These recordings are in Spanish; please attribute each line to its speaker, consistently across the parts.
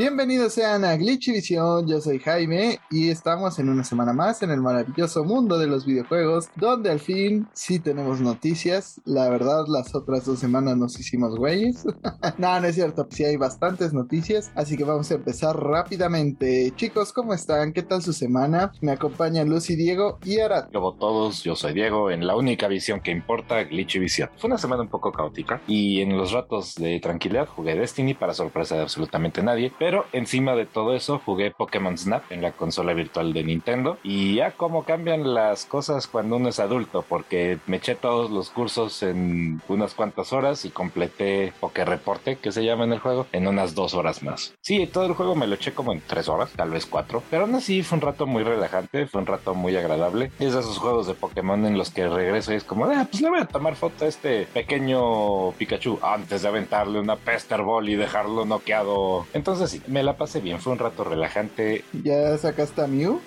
Speaker 1: Bienvenidos sean a Glitchivisión, yo soy Jaime y estamos en una semana más en el maravilloso mundo de los videojuegos, donde al fin sí tenemos noticias. La verdad, las otras dos semanas nos hicimos güeyes. no, no es cierto, sí hay bastantes noticias, así que vamos a empezar rápidamente. Chicos, ¿cómo están? ¿Qué tal su semana? Me acompañan Lucy, Diego y Arad.
Speaker 2: Como todos, yo soy Diego, en la única visión que importa, Glitchivisión. Fue una semana un poco caótica y en los ratos de tranquilidad jugué Destiny para sorpresa de absolutamente nadie pero encima de todo eso jugué Pokémon Snap en la consola virtual de Nintendo y ya cómo cambian las cosas cuando uno es adulto, porque me eché todos los cursos en unas cuantas horas y completé Poké-Reporte, que se llama en el juego, en unas dos horas más. Sí, todo el juego me lo eché como en tres horas, tal vez cuatro, pero aún así fue un rato muy relajante, fue un rato muy agradable. Es de esos juegos de Pokémon en los que regreso y es como, ah, pues le voy a tomar foto a este pequeño Pikachu antes de aventarle una Pester Ball y dejarlo noqueado. Entonces me la pasé bien, fue un rato relajante.
Speaker 1: ¿Ya sacaste a Mew?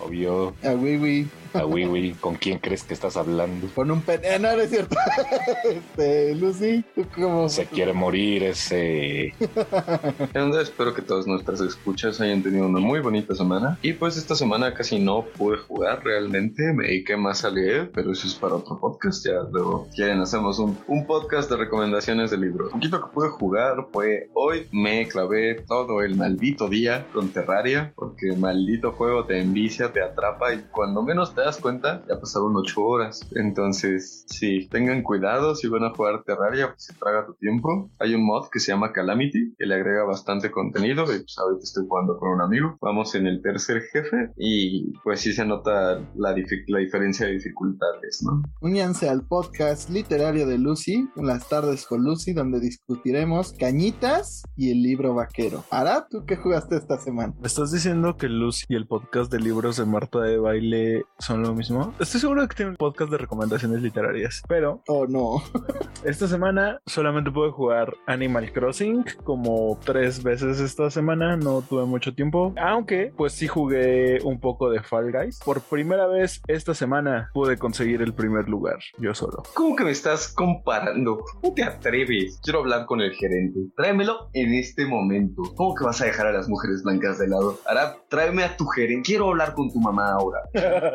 Speaker 2: Obvio.
Speaker 1: A Wiwi.
Speaker 2: A Wiwi, ¿con quién crees que estás hablando?
Speaker 1: Con un pen... Eh, no, no es cierto. este, Lucy, ¿tú cómo?
Speaker 2: Se quiere morir ese...
Speaker 3: ¿Qué onda? Espero que todas nuestras escuchas hayan tenido una muy bonita semana. Y pues esta semana casi no pude jugar realmente. Me dediqué más a leer, pero eso es para otro podcast. Ya luego quieren hacemos un, un podcast de recomendaciones de libros. Un poquito que pude jugar fue hoy. Me clavé todo el maldito día con Terraria. Porque maldito juego te envicia, te atrapa y cuando menos te das cuenta, ya pasaron 8 horas. Entonces, sí, tengan cuidado si van a jugar Terraria, pues se traga tu tiempo. Hay un mod que se llama Calamity, que le agrega bastante contenido. Y pues ahorita estoy jugando con un amigo. Vamos en el tercer jefe y pues sí se nota la, la diferencia de dificultades, ¿no?
Speaker 1: Únanse al podcast literario de Lucy, las tardes con Lucy, donde discutiremos cañitas y el libro vaquero. Ahora, ¿tú qué jugaste esta semana?
Speaker 4: ¿Me estás diciendo que Lucy y el podcast de libros de Marta de Baile son lo mismo. Estoy seguro de que tiene un podcast de recomendaciones literarias, pero...
Speaker 1: Oh, no.
Speaker 4: esta semana solamente pude jugar Animal Crossing como tres veces esta semana, no tuve mucho tiempo, aunque pues sí jugué un poco de Fall Guys. Por primera vez esta semana pude conseguir el primer lugar, yo solo.
Speaker 3: ¿Cómo que me estás comparando? ¿Cómo te atreves? Quiero hablar con el gerente. Tráemelo en este momento. ¿Cómo que vas a dejar a las mujeres blancas de lado? Ahora, tráeme a tu gerente. Quiero hablar con tu mamá ahora.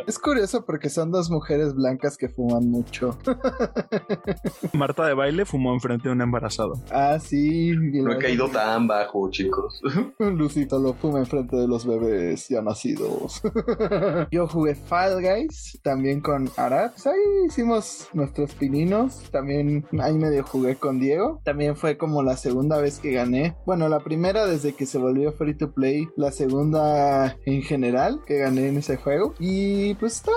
Speaker 1: Es curioso porque son dos mujeres blancas que fuman mucho.
Speaker 4: Marta de baile fumó enfrente de un embarazado.
Speaker 1: Ah, sí.
Speaker 3: No he caído tan bajo, chicos.
Speaker 1: Lucito lo fuma enfrente de los bebés ya nacidos. Yo jugué Fall Guys también con Arad. Pues ahí hicimos nuestros pininos. También ahí medio jugué con Diego. También fue como la segunda vez que gané. Bueno, la primera desde que se volvió free to play. La segunda en general que gané en ese juego. Y pues está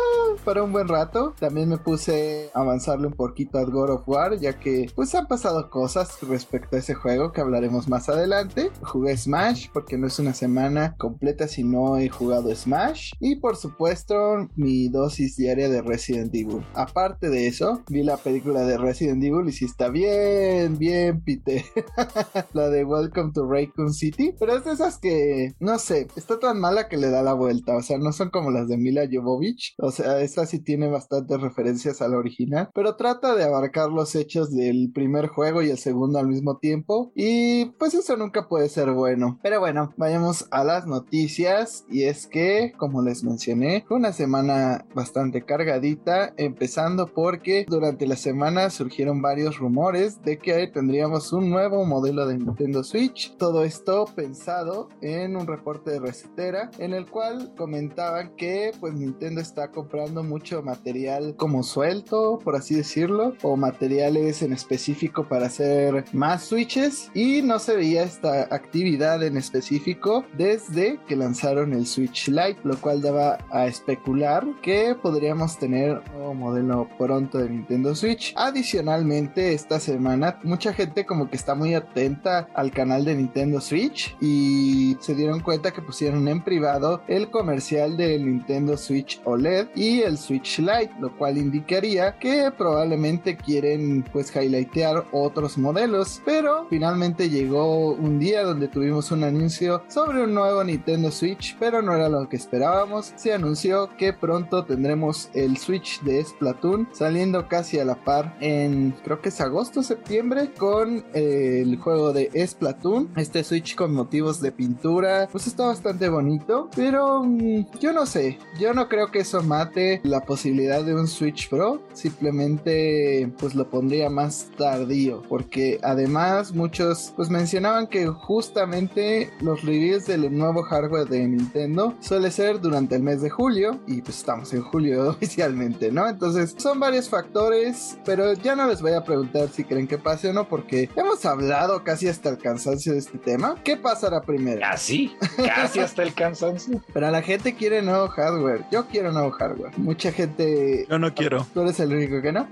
Speaker 1: para un buen rato. También me puse a avanzarle un poquito a God of War, ya que pues han pasado cosas respecto a ese juego que hablaremos más adelante. Jugué Smash porque no es una semana completa si no he jugado Smash. Y por supuesto mi dosis diaria de Resident Evil. Aparte de eso, vi la película de Resident Evil y si está bien, bien pite. la de Welcome to Raccoon City. Pero es de esas que, no sé, está tan mala que le da la vuelta. O sea, no son como las de Mila Jovovich. O sea, esta sí tiene bastantes referencias a la original, pero trata de abarcar los hechos del primer juego y el segundo al mismo tiempo. Y pues eso nunca puede ser bueno. Pero bueno, vayamos a las noticias. Y es que, como les mencioné, fue una semana bastante cargadita, empezando porque durante la semana surgieron varios rumores de que tendríamos un nuevo modelo de Nintendo Switch. Todo esto pensado en un reporte de recetera en el cual comentaban que pues Nintendo está comprando mucho material como suelto, por así decirlo, o materiales en específico para hacer más switches y no se veía esta actividad en específico desde que lanzaron el Switch Lite, lo cual daba a especular que podríamos tener un modelo pronto de Nintendo Switch. Adicionalmente, esta semana mucha gente como que está muy atenta al canal de Nintendo Switch y se dieron cuenta que pusieron en privado el comercial el de Nintendo Switch OLED y el Switch Lite, lo cual indicaría que probablemente quieren pues highlightear otros modelos, pero finalmente llegó un día donde tuvimos un anuncio sobre un nuevo Nintendo Switch, pero no era lo que esperábamos. Se anunció que pronto tendremos el Switch de Splatoon saliendo casi a la par en creo que es agosto septiembre con eh, el juego de Splatoon. Este Switch con motivos de pintura, pues está bastante bonito, pero mm, yo no sé, yo no creo que eso mate la posibilidad de un Switch Pro, simplemente pues lo pondría más tardío, porque además muchos pues mencionaban que justamente los reviews del nuevo hardware de Nintendo suele ser durante el mes de julio y pues estamos en julio oficialmente, ¿no? Entonces son varios factores, pero ya no les voy a preguntar si creen que pase o no, porque hemos hablado casi hasta el cansancio de este tema. ¿Qué pasará primero?
Speaker 2: Casi, casi hasta el cansancio.
Speaker 1: Pero la gente quiere nuevo hardware. Yo quiero nuevo hardware. Mucha gente.
Speaker 4: Yo no quiero.
Speaker 1: Tú eres el único que no.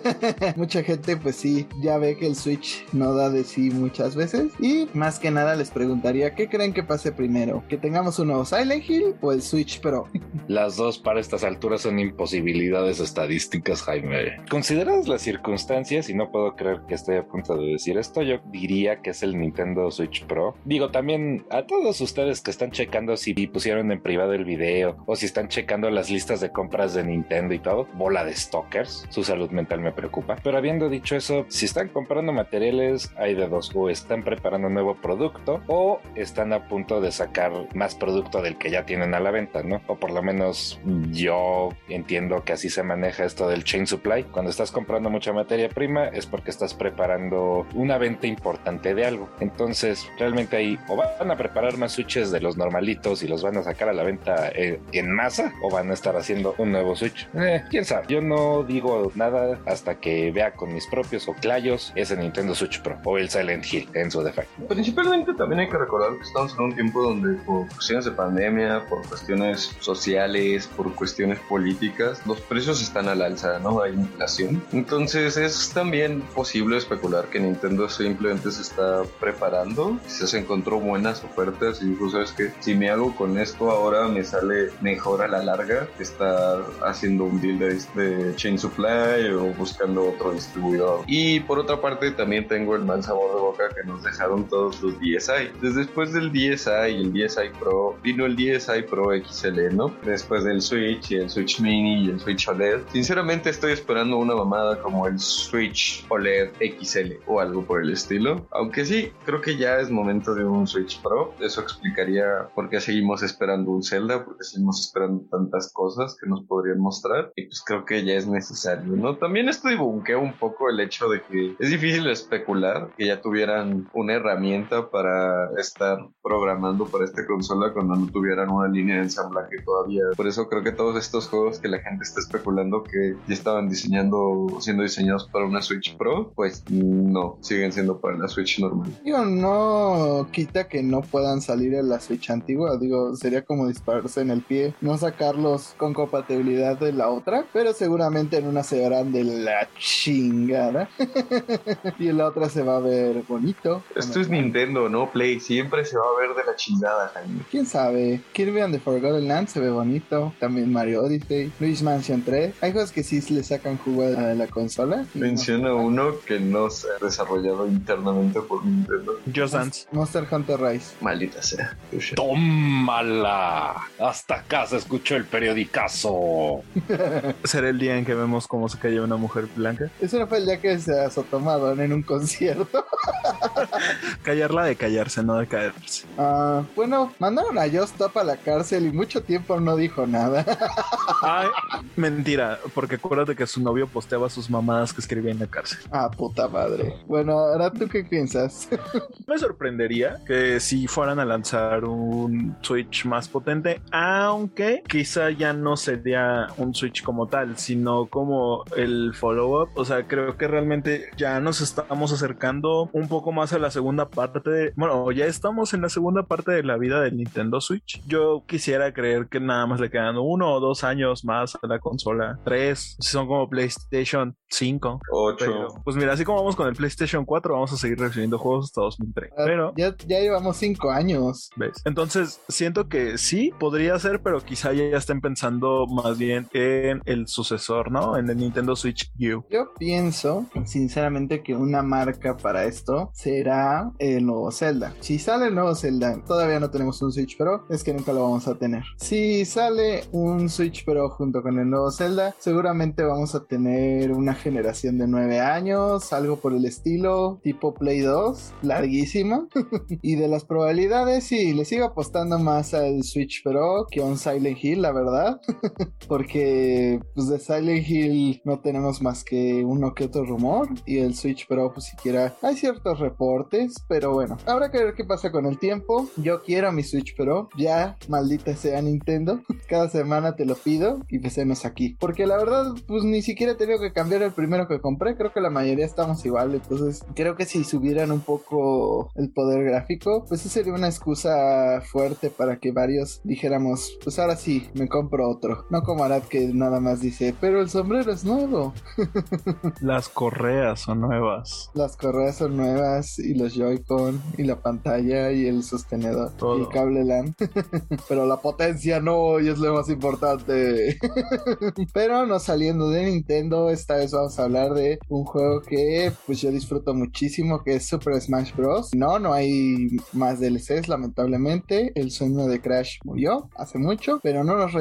Speaker 1: Mucha gente, pues sí, ya ve que el Switch no da de sí muchas veces. Y más que nada les preguntaría: ¿qué creen que pase primero? ¿Que tengamos un nuevo Silent Hill o el Switch Pro?
Speaker 2: Las dos para estas alturas son imposibilidades estadísticas, Jaime. Consideradas las circunstancias, y no puedo creer que estoy a punto de decir esto, yo diría que es el Nintendo Switch Pro. Digo, también a todos ustedes que están checando si pusieron en privado el video o si están checando las listas de compras de Nintendo y todo, bola de stalkers, su salud mental me preocupa. Pero habiendo dicho eso, si están comprando materiales, hay de dos, o están preparando un nuevo producto o están a punto de sacar más producto del que ya tienen a la venta, ¿no? O por lo menos yo entiendo que así se maneja esto del chain supply. Cuando estás comprando mucha materia prima es porque estás preparando una venta importante de algo. Entonces, realmente ahí o van a preparar más switches de los normalitos y los van a sacar a la venta eh, en masa o van a estar haciendo un nuevo switch. Eh, quién sabe. Yo no digo nada hasta que vea con mis propios oclayos ese Nintendo Switch Pro o el Silent Hill en su defecto.
Speaker 3: Principalmente también hay que recordar que estamos en un tiempo donde por cuestiones de pandemia, por cuestiones sociales, por cuestiones políticas, los precios están al alza, ¿no? Hay inflación. Entonces es también posible especular que Nintendo simplemente se está preparando, se encontró buenas ofertas y dijo, sabes que si me hago con esto ahora me sale mejor a la larga que estar haciendo un deal de, de chain supply o buscando otro distribuidor. Y por otra parte también tengo el mal sabor de boca que nos dejaron todos los DSi. Desde después del DSi y el DSi Pro vino el DSi Pro XL, ¿no? Después del Switch y el Switch Mini y el Switch OLED. Sinceramente estoy esperando una mamada como el Switch OLED XL o algo por el estilo. Aunque sí, creo que ya es momento de un Switch Pro. Eso explicaría por qué seguimos esperando un Zelda, porque seguimos esperando tantas cosas que nos podrían mostrar. Y pues creo que ya es necesario, ¿no? También esto dibunquea un poco el hecho de que es difícil especular que ya tuvieran una herramienta para estar programando para esta consola cuando no tuvieran una línea de ensamblaje todavía. Por eso creo que todos estos juegos que la gente está especulando que ya estaban diseñando, siendo diseñados para una Switch Pro, pues no, siguen siendo para la Switch normal.
Speaker 1: Digo, no quita que no puedan salir en la Switch antigua. Digo, sería como dispararse en el pie, no sacarlos con compatibilidad de la otra, pero seguramente en una se verán de la chingada y en la otra se va a ver bonito.
Speaker 3: Esto es Nintendo, no Play. Siempre se va a ver de la chingada, Jaime.
Speaker 1: Quién sabe. Kirby and the Forgotten Land se ve bonito. También Mario Odyssey, Luis Mansion 3. Hay juegos que sí le sacan jugo a la consola.
Speaker 3: Menciona
Speaker 1: no-
Speaker 3: uno que no se ha desarrollado internamente por Nintendo.
Speaker 4: Just Dance.
Speaker 1: Monster Hunter Rise.
Speaker 3: Maldita sea.
Speaker 2: ¡Tómala! Hasta acá se escuchó el periodicazo.
Speaker 4: Será el día en que vemos cómo se cayó una mujer blanca.
Speaker 1: Ese no fue el día que se azotó Madonna en un concierto.
Speaker 4: Callarla de callarse, no de caerse.
Speaker 1: Ah, bueno, mandaron a Just Stop a la cárcel y mucho tiempo no dijo nada.
Speaker 4: Ay, mentira, porque acuérdate que su novio posteaba sus mamadas que escribía en la cárcel.
Speaker 1: ah, puta madre. Bueno, ahora tú qué piensas.
Speaker 4: Me sorprendería que si fueran a lanzar un Switch más potente, aunque quizá ya no sería un Switch como tal, sino como el follow-up. O sea, creo que realmente ya nos estamos acercando un poco más a la segunda parte. De, bueno, ya estamos en la segunda parte de la vida del Nintendo Switch. Yo quisiera creer que nada más le quedan uno o dos años más a la consola. Tres, si son como PlayStation 5.
Speaker 3: 8.
Speaker 4: Pero, pues mira, así como vamos con el PlayStation 4, vamos a seguir recibiendo juegos hasta 2030. Pero,
Speaker 1: ya, ya llevamos cinco años.
Speaker 4: ¿ves? Entonces, siento que sí podría podría ser, pero quizá ya estén pensando más bien en el sucesor, ¿no? En el Nintendo Switch U.
Speaker 1: Yo pienso, sinceramente, que una marca para esto será el nuevo Zelda. Si sale el nuevo Zelda, todavía no tenemos un Switch Pro, es que nunca lo vamos a tener. Si sale un Switch Pro junto con el nuevo Zelda, seguramente vamos a tener una generación de 9 años, algo por el estilo, tipo Play 2, larguísima. y de las probabilidades, sí, le sigo apostando más al Switch Pro que a un Silent Hill, la verdad. Porque pues de Silent Hill no tenemos más que uno que otro rumor. Y el Switch Pro, pues siquiera hay ciertos reportes. Pero bueno, habrá que ver qué pasa con el tiempo. Yo quiero mi Switch Pro. Ya, maldita sea Nintendo. Cada semana te lo pido y empecemos aquí. Porque la verdad, pues ni siquiera he tenido que cambiar el primero que compré. Creo que la mayoría estamos igual. Entonces, creo que si subieran un poco el poder gráfico, pues eso sería una excusa fuerte para que varios dijéramos, pues ahora sí, me compro otro. No como Arad que nada más dice, pero el sombrero es nuevo.
Speaker 4: Las correas son nuevas.
Speaker 1: Las correas son nuevas y los Joy-Con y la pantalla y el sostenedor
Speaker 4: Todo.
Speaker 1: y el cable LAN. pero la potencia no, y es lo más importante. pero no saliendo de Nintendo, esta vez vamos a hablar de un juego que pues yo disfruto muchísimo, que es Super Smash Bros. No, no hay más DLCs, lamentablemente. El sueño de Crash murió hace mucho, pero no nos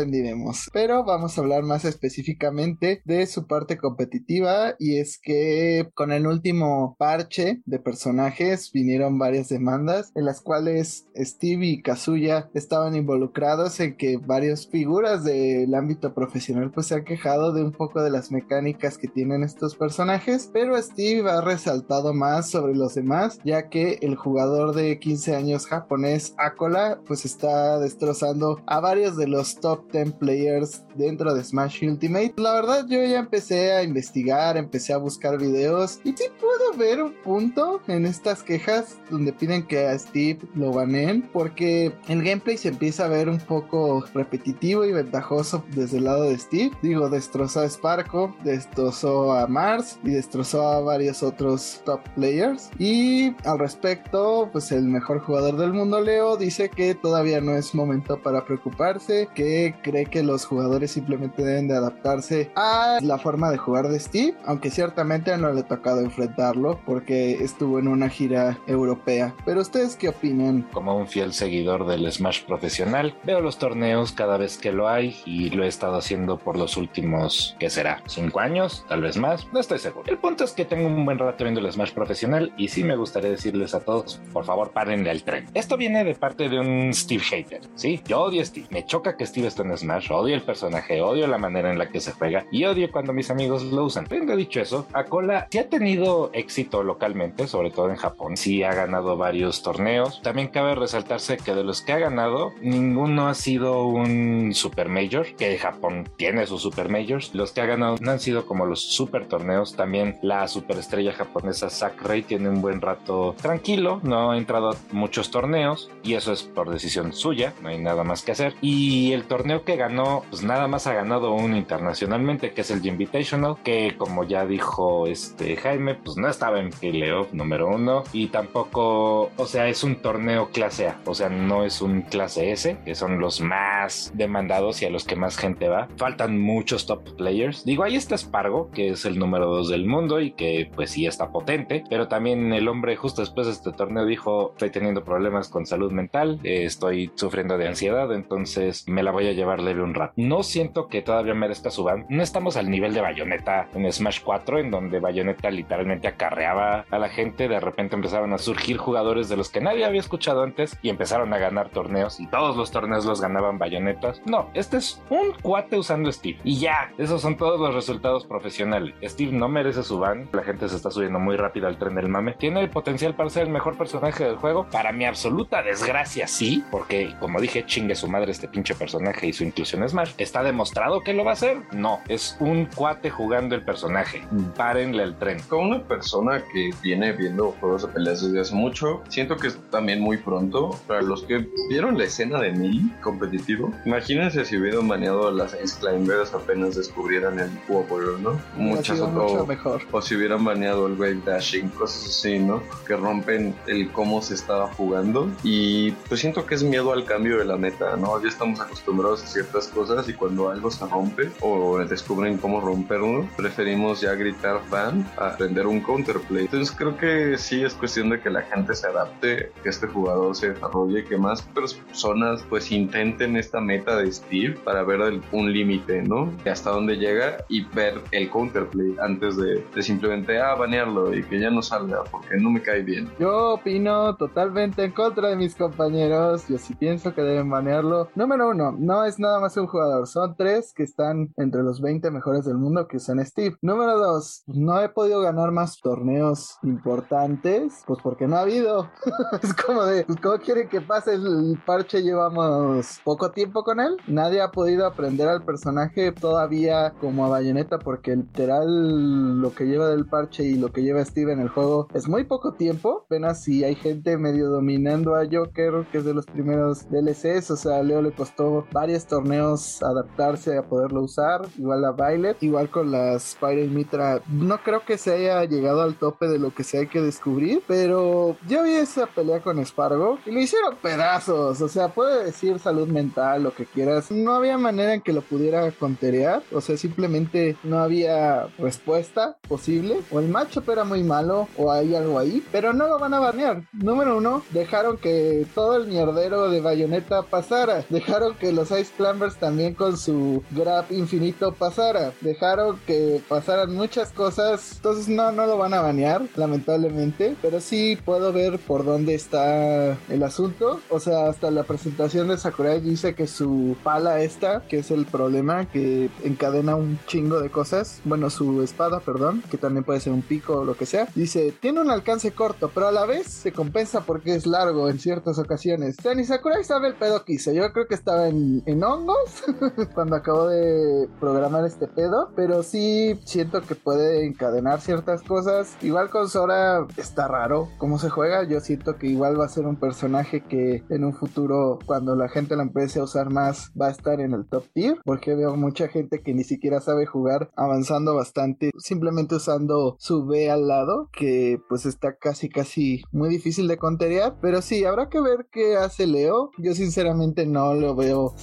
Speaker 1: Pero vamos a hablar más específicamente de su parte competitiva y es que con el último parche de personajes vinieron varias demandas en las cuales Steve y Kazuya estaban involucrados en que varias figuras del ámbito profesional pues se han quejado de un poco de las mecánicas que tienen estos personajes, pero Steve ha resaltado más sobre los demás ya que el jugador de 15 años japonés Akola pues está destrozando a varios de los top 10 players dentro de Smash Ultimate. La verdad yo ya empecé a investigar, empecé a buscar videos y sí puedo ver un punto en estas quejas donde piden que a Steve lo baneen porque el gameplay se empieza a ver un poco repetitivo y ventajoso desde el lado de Steve. Digo, destrozó a Sparko, destrozó a Mars y destrozó a varios otros top players. Y al respecto, pues el mejor jugador del mundo, Leo, dice que todavía no es momento para preocuparse, que cree que los jugadores simplemente deben de adaptarse a la forma de jugar de Steve, aunque ciertamente no le ha tocado enfrentarlo porque estuvo en una gira europea. Pero ustedes qué opinan?
Speaker 2: Como un fiel seguidor del Smash profesional, veo los torneos cada vez que lo hay y lo he estado haciendo por los últimos, ¿qué será? ¿Cinco años? Tal vez más, no estoy seguro. El punto es que tengo un buen rato viendo el Smash profesional y sí me gustaría decirles a todos, por favor, párenle al tren. Esto viene de parte de un Steve hater, ¿sí? Yo odio a Steve, me choca que Steve esté en Smash, odio el personaje, odio la manera en la que se juega y odio cuando mis amigos lo usan. Tengo dicho eso, Akola sí ha tenido éxito localmente, sobre todo en Japón, sí ha ganado varios torneos. También cabe resaltarse que de los que ha ganado, ninguno ha sido un Super Major, que Japón tiene sus Super Majors. Los que ha ganado no han sido como los Super Torneos. También la superestrella japonesa Sakurai tiene un buen rato tranquilo, no ha entrado a muchos torneos y eso es por decisión suya, no hay nada más que hacer. Y el torneo que ganó, pues nada más ha ganado uno internacionalmente, que es el Invitational, que como ya dijo este Jaime, pues no estaba en playoff número uno y tampoco, o sea, es un torneo clase A, o sea, no es un clase S, que son los más demandados y a los que más gente va. Faltan muchos top players. Digo, ahí está Spargo, que es el número dos del mundo y que pues sí está potente, pero también el hombre justo después de este torneo dijo, estoy teniendo problemas con salud mental, eh, estoy sufriendo de ansiedad, entonces me la voy a llevar leve un rato. No siento que todavía merezca su ban. No estamos al nivel de Bayonetta en Smash 4, en donde Bayonetta literalmente acarreaba a la gente. De repente empezaron a surgir jugadores de los que nadie había escuchado antes y empezaron a ganar torneos y todos los torneos los ganaban Bayonetas. No, este es un cuate usando Steve. Y ya, esos son todos los resultados profesionales. Steve no merece su ban. La gente se está subiendo muy rápido al tren del mame. Tiene el potencial para ser el mejor personaje del juego. Para mi absoluta desgracia, sí, porque como dije, chingue su madre este pinche personaje y su inclusión en Smash. ¿Está demostrado que lo va a hacer? No, es un cuate jugando el personaje. Párenle el tren.
Speaker 3: Como una persona que viene viendo juegos de peleas desde hace mucho, siento que es también muy pronto. Para los que vieron la escena de mí competitiva ejemplo. Imagínense si hubieran baneado a las Ice Climbers apenas descubrieran el Wobble, ¿no? Muchas
Speaker 1: otras. mejor.
Speaker 3: O si hubieran baneado el Wave Dashing, cosas así, ¿no? Que rompen el cómo se estaba jugando. Y pues siento que es miedo al cambio de la meta, ¿no? Ya estamos acostumbrados a ciertas cosas y cuando algo se rompe o descubren cómo romperlo, preferimos ya gritar ban a aprender un counterplay. Entonces creo que sí es cuestión de que la gente se adapte, que este jugador se desarrolle, que más personas pues intenten esta meta de Steve para ver un límite, ¿no? De hasta dónde llega y ver el counterplay antes de, simplemente ah, banearlo y que ya no salga porque no me cae bien.
Speaker 1: Yo opino totalmente en contra de mis compañeros. Yo sí pienso que deben banearlo. Número uno, no es nada más un jugador, son tres que están entre los 20 mejores del mundo que son Steve. Número dos, no he podido ganar más torneos importantes, pues porque no ha habido. es como de, pues ¿cómo quieren que pase el parche? Llevamos poco tiempo con él. Nadie ha podido aprender al personaje todavía como a Bayonetta porque literal lo que lleva del parche y lo que lleva Steve en el juego es muy poco tiempo. Apenas si hay gente medio dominando a Joker, que es de los primeros DLCs. O sea, a Leo le costó varios torneos adaptarse a poderlo usar. Igual a Violet, igual con la Spider Mitra. No creo que se haya llegado al tope de lo que se hay que descubrir, pero yo vi esa pelea con Spargo y lo hicieron pedazos. O sea, puede decir salud mental, lo que quieras. No había manera en que lo pudiera conterear. O sea, simplemente no había respuesta posible. O el matchup era muy malo, o hay algo ahí, pero no lo van a banear. Número uno, dejaron que todo el mierdero de Bayonetta pasara. Dejaron que los Ice Climbers también con su grab infinito pasara. Dejaron que pasaran muchas cosas. Entonces no, no lo van a banear, lamentablemente. Pero sí puedo ver por dónde está el asunto. O sea, hasta la presentación de Sakurai dice que su pala esta, que es el problema, que encadena un chingo de cosas. Bueno, su espada, perdón, que también puede ser un pico o lo que sea. Dice, tiene un alcance corto, pero a la vez se compensa porque es largo en ciertas ocasiones. O sea, ni Sakurai sabe el pedo que hizo. Yo creo que estaba en, en cuando acabó de programar este pedo. Pero sí siento que puede encadenar ciertas cosas. Igual con Sora está raro cómo se juega. Yo siento que igual va a ser un personaje que en un futuro, cuando la gente la empiece a usar más, va a estar en el top tier. Porque veo mucha gente que ni siquiera sabe jugar avanzando bastante, simplemente usando su B al lado, que pues está casi casi muy difícil de conterear. Pero sí, habrá que ver qué hace Leo. Yo sinceramente no lo veo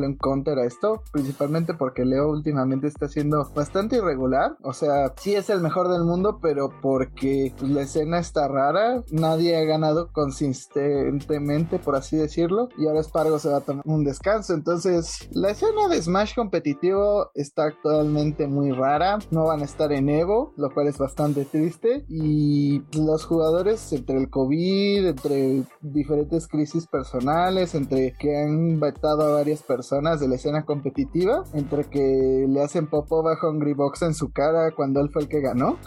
Speaker 1: sacándole un counter a esto, principalmente porque Leo últimamente está siendo bastante irregular. O sea, sí es el mejor del mundo, pero porque la escena está rara, nadie ha ganado consistentemente, por así decirlo, y ahora Spargo se va a tomar un descanso. Entonces, la escena de Smash competitivo está actualmente muy rara, no van a estar en Evo, lo cual es bastante triste, y los jugadores entre el COVID, entre diferentes crisis personales, entre que han vetado a varias personas de la escena competitiva, entre que le hacen popo bajo Hungry Box en su cara cuando él fue el que ganó,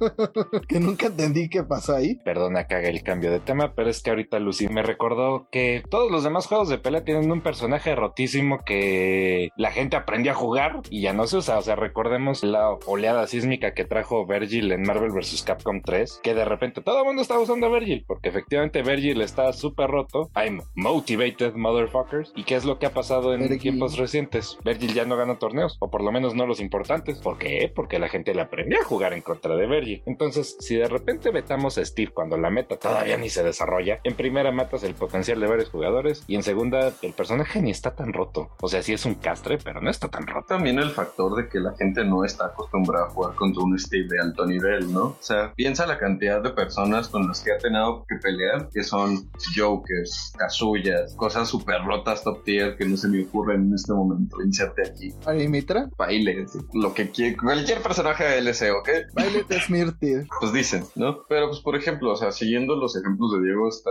Speaker 1: que nunca entendí qué pasó ahí.
Speaker 2: Perdona que haga el cambio de tema, pero es que ahorita Lucy me recordó que todos los demás juegos de pelea tienen un personaje rotísimo que la gente aprendió a jugar y ya no se usa. O sea, recordemos la oleada sísmica que trajo Virgil en Marvel vs. Capcom 3, que de repente todo el mundo estaba usando a Virgil, porque efectivamente Virgil está súper roto. I'm motivated, motherfuckers. ¿Y qué es lo que ha pasado en tiempos recientes? Virgil ya no gana torneos, o por lo menos no los importantes. ¿Por qué? Porque la gente le aprendió a jugar en contra de Virgil. Entonces, si de repente vetamos a Steve cuando la meta todavía ni se desarrolla, en primera matas el potencial de varios jugadores y en segunda el personaje ni está tan roto. O sea, sí es un castre, pero no está tan roto.
Speaker 3: También el factor de que la gente no está acostumbrada a jugar contra un Steve de alto nivel, ¿no? O sea, piensa la cantidad de personas con las que ha tenido que pelear, que son Jokers, Kazuyas, cosas súper rotas top tier que no se me ocurren en este momento. Inserte aquí.
Speaker 1: Mitra?
Speaker 3: Baile, lo que quiera, cualquier personaje de LC, ¿ok?
Speaker 1: Baile de Smirtir.
Speaker 3: Pues dicen, ¿no? Pero pues por ejemplo, o sea, siguiendo los ejemplos de Diego está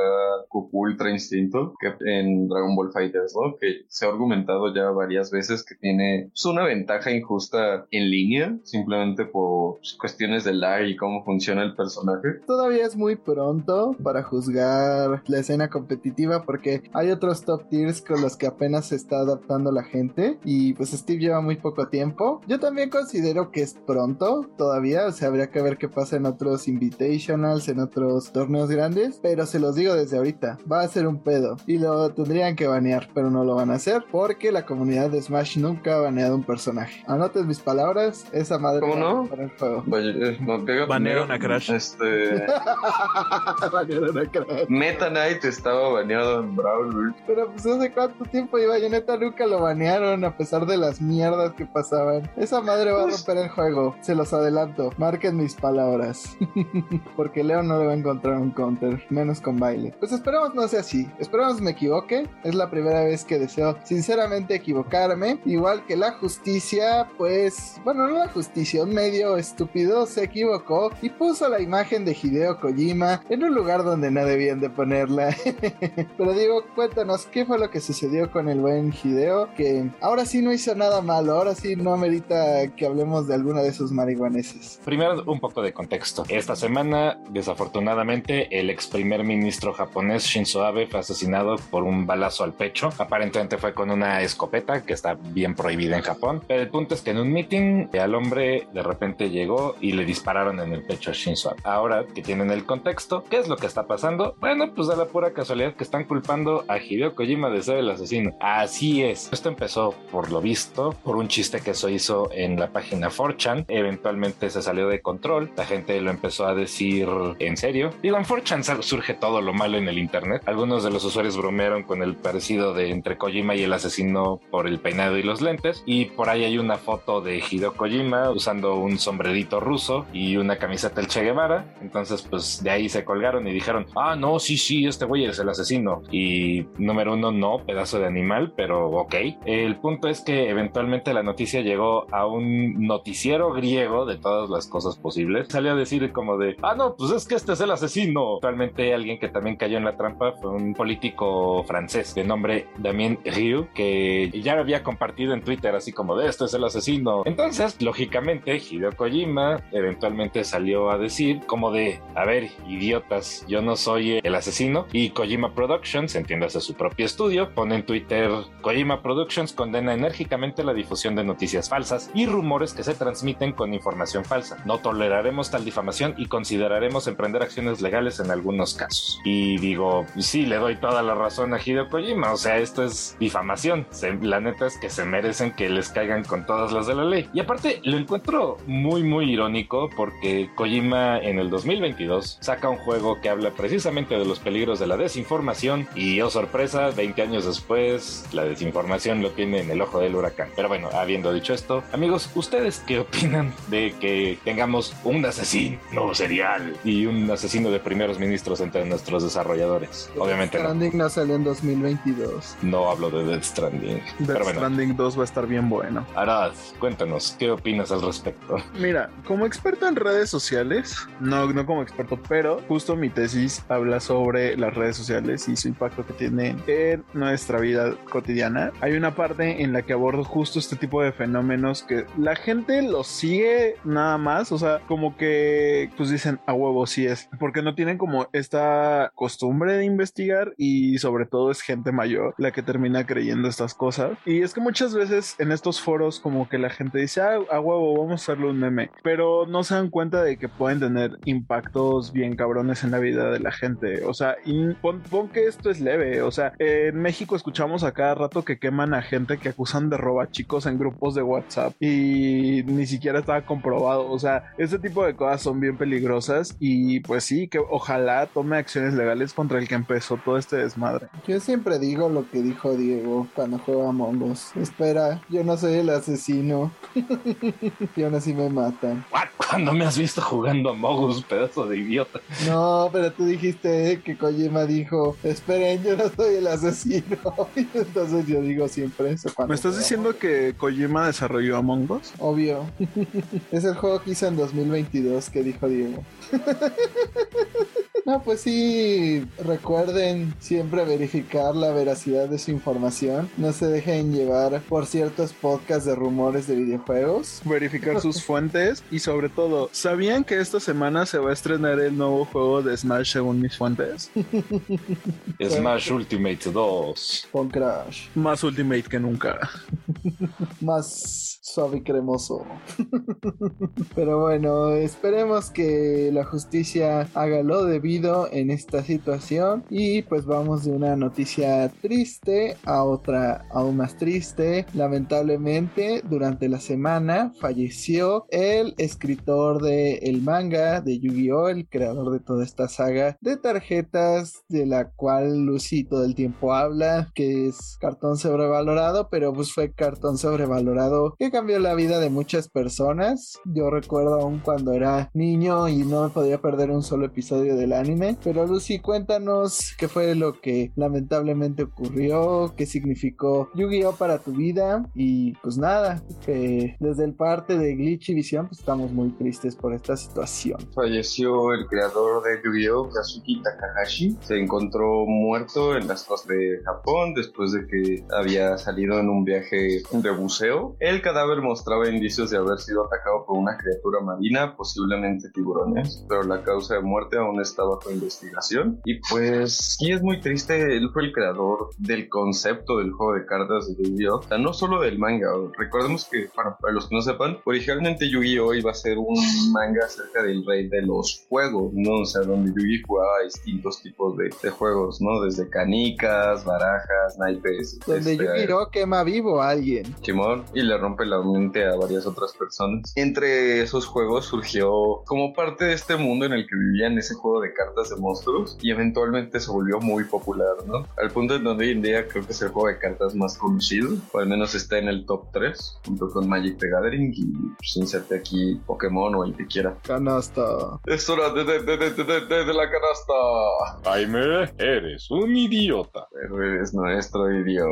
Speaker 3: Goku Ultra Instinto que en Dragon Ball Fighters, ¿no? Que se ha argumentado ya varias veces que tiene pues, una ventaja injusta en línea, simplemente por pues, cuestiones de lag y cómo funciona el personaje.
Speaker 1: Todavía es muy pronto para juzgar la escena competitiva porque hay otros top tiers con los que apenas se está adaptando la gente y pues Steve lleva muy poco tiempo. Yo también considero que es pronto todavía, o sea, habría que ver qué pasa en otros invitationals, en otros torneos grandes, pero se los digo desde ahorita, va a ser un pedo y lo tendrían que banear, pero no lo van a hacer porque la comunidad de Smash nunca ha baneado un personaje. Anotes mis palabras, esa madre
Speaker 3: ¿Cómo no?
Speaker 1: para el juego.
Speaker 3: Vaya, eh,
Speaker 4: Banearon a Crash.
Speaker 3: Este.
Speaker 1: Banearon a Crash.
Speaker 3: Meta Knight estaba baneado en Brawl.
Speaker 1: Pero pues hace cuánto tiempo y Nunca lo banearon a pesar de las mierdas que pasaban. Esa madre va a
Speaker 3: Pues-
Speaker 1: romper el juego, se los adelanto. Marquen mis palabras. Porque Leo no le va a encontrar un counter, menos con baile. Pues esperemos no sea así. Esperemos me equivoque. Es la primera vez que deseo sinceramente equivocarme. Igual que la justicia, pues, bueno, no la justicia, un medio estúpido se equivocó y puso la imagen de Hideo Kojima en un lugar donde no debían de ponerla. Pero digo, cuéntanos, ¿qué fue lo que sucedió con el buen Hideo? Que ahora sí no hizo nada malo, ahora sí no amerita que hablemos de alguna de sus marihuaneses.
Speaker 2: Primero, un poco de contexto. Esta semana, desafortunadamente, el ex primer ministro japonés Shinzo Abe fue asesinado por un balazo al pecho. Aparentemente fue con una escopeta que está bien prohibida en Japón. Pero el punto es que en un meeting al hombre de repente llegó y le dispararon en el pecho a Shinzo Abe. Ahora que tienen el contexto, ¿qué es lo que está pasando? Bueno, pues da la pura casualidad que están culpando a Hideo Kojima de ser el asesino. Así es. Esto empezó, por lo visto, por un chiste que se hizo en la página 4chan. Eventualmente se salió de control. La gente lo empezó a decir en serio. Digo, en 4chan sal- surge todo lo malo en el internet. Algunos de los usuarios bromearon con el parecido de entre Kojima y el asesino por el peinado y los lentes. Y por ahí hay una foto de Hideo Kojima usando un sombrerito ruso y una camiseta del Che Guevara. Entonces, pues de ahí se colgaron y dijeron, ah, no, sí, sí, este güey es el asesino. Y número uno, no, pedazo de animal, pero ok. El punto es que eventualmente la noticia llegó a un noticiero griego de todas las cosas posibles. Salió a decir como de, ah, no, pues es que este es el asesino. Actualmente alguien que también cayó en la trampa fue un político francés de nombre Damien Rieu, que ya había compartido en Twitter así como de, este es el asesino. Entonces, lógicamente, Hideo Kojima eventualmente salió a decir como de, a ver, idiotas, yo no soy el asesino. Y Kojima Productions, entiéndase su propio estudio, pone en Twitter, Kojima Productions condena enérgicamente la difusión de noticias falsas y rumores que se transmiten con información falsa. No toleraremos tal difamación y consideraremos emprender acciones legales en algunos casos. Y digo, sí, le doy toda la razón a Hideo Kojima, o sea, esto es difamación. Se- la neta es que se merecen que les caigan con todas las de la ley. Y aparte, lo encuentro muy, muy irónico porque Kojima en el 2022 saca un juego que habla precisamente de los peligros de la desinformación y, oh sorpresa, 20 años después, la desinformación lo tiene en el ojo del huracán. Pero bueno, habiendo dicho esto, amigos, ¿ustedes qué opinan de que tengamos un asesino serial y un asesino de primeros ministros entre nuestros desarrolladores? Obviamente no.
Speaker 1: Stranding no salió en 2022.
Speaker 2: No hablo de Death Stranding.
Speaker 4: Death
Speaker 2: Pero bueno,
Speaker 4: Stranding 2 va a estar bien bueno.
Speaker 2: Arad, cuéntanos, ¿qué opinas al respecto?
Speaker 4: Mira, como experto en redes sociales, no, no como experto, pero justo mi tesis habla sobre las redes sociales y su impacto que tienen en nuestra vida cotidiana. Hay una parte en la que abordo justo este tipo de fenómenos que la gente los sigue nada más, o sea, como que pues dicen a huevo sí es, porque no tienen como esta costumbre de investigar y sobre todo es gente mayor la que termina creyendo estas cosas. Y es que muchas veces en estos foros como que la gente dice, ah, a huevo, vamos a hacerle un meme, pero no se dan cuenta de que pueden tener impactos bien cabrones en la vida de la gente. O sea, pon, pon que esto es leve, o sea, en México escuchamos a cada rato que queman a gente que acusan de roba chicos en grupos de WhatsApp y ni siquiera estaba comprobado. O sea, este tipo de cosas son bien peligrosas y pues sí, que ojalá tome acciones legales contra el que empezó todo este desmadre.
Speaker 1: Yo siempre digo lo que dijo Diego cuando juega Among Us. Espera, yo no soy el asesino. y aún así me matan.
Speaker 2: ¿What? ¿Cuándo me has visto jugando a Mogus, pedazo de idiota?
Speaker 1: No, pero tú dijiste que Kojima dijo, esperen, yo no soy el asesino. Entonces yo digo siempre eso. cuando
Speaker 4: ¿Me estás diciendo que Kojima desarrolló Among Us?
Speaker 1: Obvio. es el juego que hizo en 2022 que dijo Diego. no, pues sí, recuerden siempre verificar la veracidad de su información. No se dejen llevar por ciertos podcasts de rumores de videojuegos.
Speaker 4: verificar sus fuentes y sobre todo, ¿sabían que esta semana se va a estrenar el nuevo juego de Smash según mis fuentes?
Speaker 2: Smash Ultimate 2.
Speaker 1: Con Crash.
Speaker 4: Más Ultimate que nunca.
Speaker 1: Más suave y cremoso. Pero bueno, esperemos que la justicia haga lo debido en esta situación. Y pues vamos de una noticia triste a otra aún más triste. Lamentablemente, durante la semana falleció el escritor de el manga de Yu-Gi-Oh! el creador de toda esta saga de tarjetas de la cual Lucy todo el tiempo habla, que es cartón sobrevalorado, pero pues fue cartón sobrevalorado que cambió la vida de muchas personas. Yo recuerdo aún cuando era niño y no me podía perder un solo episodio del anime, pero Lucy, cuéntanos qué fue lo que lamentablemente ocurrió, qué significó Yu-Gi-Oh para tu vida y pues nada, desde el parte de Glitch y Visión pues estamos muy tristes por esta situación.
Speaker 3: Falleció el creador de Yu-Gi-Oh, Kazuki Takahashi. Se encontró muerto en las costas de Japón después de que había salido en un viaje de buceo. El cadáver mostraba indicios de haber sido atacado por una criatura marina, posiblemente tiburones, pero la causa de muerte aún está bajo investigación. Y pues sí es muy triste, él fue el creador del concepto del juego de cartas de Yu-Gi-Oh! O sea, no solo del manga, recordemos que, para los que no sepan, originalmente Yu-Gi-Oh! iba a ser un manga acerca del rey de los juegos, ¿no? O sea, donde Yu-Gi jugaba distintos tipos de, de, juegos, ¿no? Desde canicas, barajas, naipes.
Speaker 1: Donde
Speaker 3: este,
Speaker 1: Yu-Gi-Oh! quema vivo a alguien.
Speaker 3: Simón, y le rompe la mente a varias otras personas. Entre esos juegos surgió como parte de este mundo en el que vivían ese juego de cartas de monstruos y eventualmente se volvió muy popular, ¿no? Al punto en donde hoy en día creo que es el juego de cartas más conocido, o al menos está en el top 3, junto con Magic the Gathering y pues, inserte aquí Pokémon o el que quiera.
Speaker 1: Canasta.
Speaker 3: Es hora de, de, de, de, de, de la canasta.
Speaker 2: Jaime, eres un idiota.
Speaker 3: Pero eres nuestro idiota.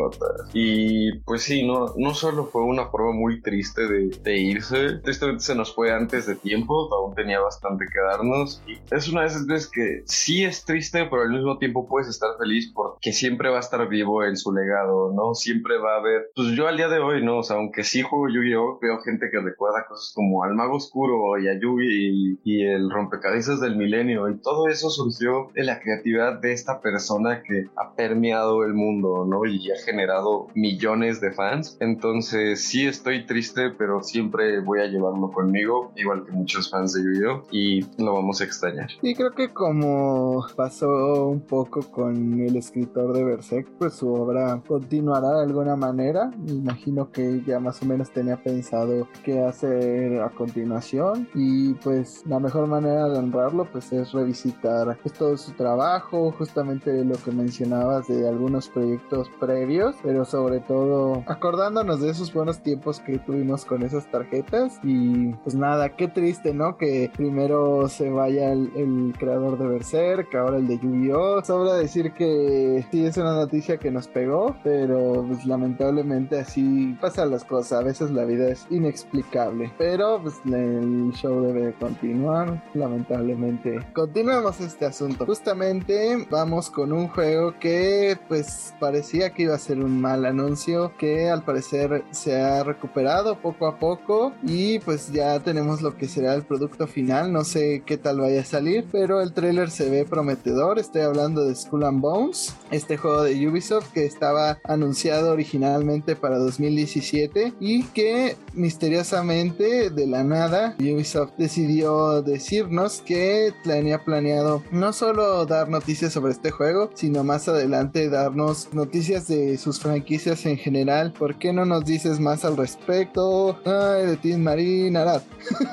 Speaker 3: Y pues sí, no, no solo fue una forma muy triste de, de irse, tristemente se nos fue antes de tiempo, aún tenía bastante que darnos. Y es una de esas veces que sí es triste, pero al mismo tiempo puedes estar feliz porque siempre va a estar vivo en su legado, ¿no? Siempre va a haber, pues yo al día de hoy, ¿no? O sea, aunque sí juego Yu-Gi-Oh, veo gente que recuerda cosas como al Mago Oscuro y a Yugi y, y el rompecabezas del milenio y todo eso surgió de la creatividad de esta persona que ha permeado el mundo, ¿no? Y generado millones de fans. Entonces sí estoy triste, pero siempre voy a llevarlo conmigo, igual que muchos fans de Yu-Gi-Oh! Y lo vamos a extrañar.
Speaker 1: Y creo que como pasó un poco con el escritor de Berserk, pues su obra continuará de alguna manera. Imagino que ya más o menos tenía pensado qué hacer a continuación. Y pues la mejor manera de honrarlo pues es revisitar pues, todo su trabajo, justamente lo que mencionabas de algunos proyectos previos, pero sobre todo acordándonos de esos buenos tiempos que tuvimos con esas tarjetas y pues nada, qué triste, ¿no? Que primero se vaya el, creador de Berserk, ahora el de Yu-Gi-Oh! Sobra decir que sí es una noticia que nos pegó, pero pues lamentablemente así pasan las cosas, a veces la vida es inexplicable, pero pues el show debe continuar, lamentablemente. Continuamos este asunto. Justamente vamos con un juego que pues parecía que iba a ser un mal anuncio, que al parecer se ha recuperado poco a poco. Y pues ya tenemos lo que será el producto final, no sé qué tal vaya a salir, pero el trailer se ve prometedor, estoy hablando de Skull and Bones, este juego de Ubisoft que estaba anunciado originalmente para 2017 y que misteriosamente de la nada Ubisoft decidió decirnos que tenía planeado no solo dar noticias sobre este juego, sino más adelante darnos noticias de sus franquicias en general. ¿Por qué no nos dices más al respecto? Ay, de Team Marine, Arad.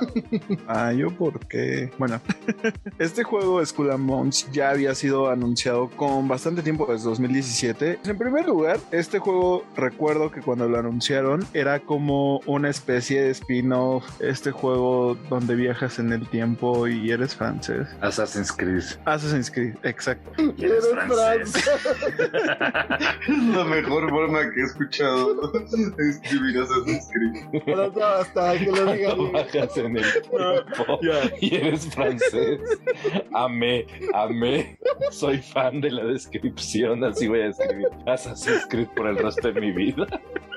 Speaker 4: ah, yo porque, bueno, este juego Skull and Bones ya había sido anunciado con bastante tiempo desde 2017. En primer lugar, este juego recuerdo que cuando lo anunciaron era como una especie de spin-off, este juego donde viajas en el tiempo y eres francés.
Speaker 2: Assassin's Creed.
Speaker 4: Assassin's Creed, exacto.
Speaker 2: Y eres francés.
Speaker 3: es la mejor forma que he escuchado de escribir Assassin's Creed.
Speaker 1: Pero no, hasta que lo diga.
Speaker 2: Bajas en el
Speaker 4: Ya.
Speaker 2: y eres francés. Amé, amé. Soy fan de la descripción, así voy a escribir Assassin's Creed por el resto de mi vida.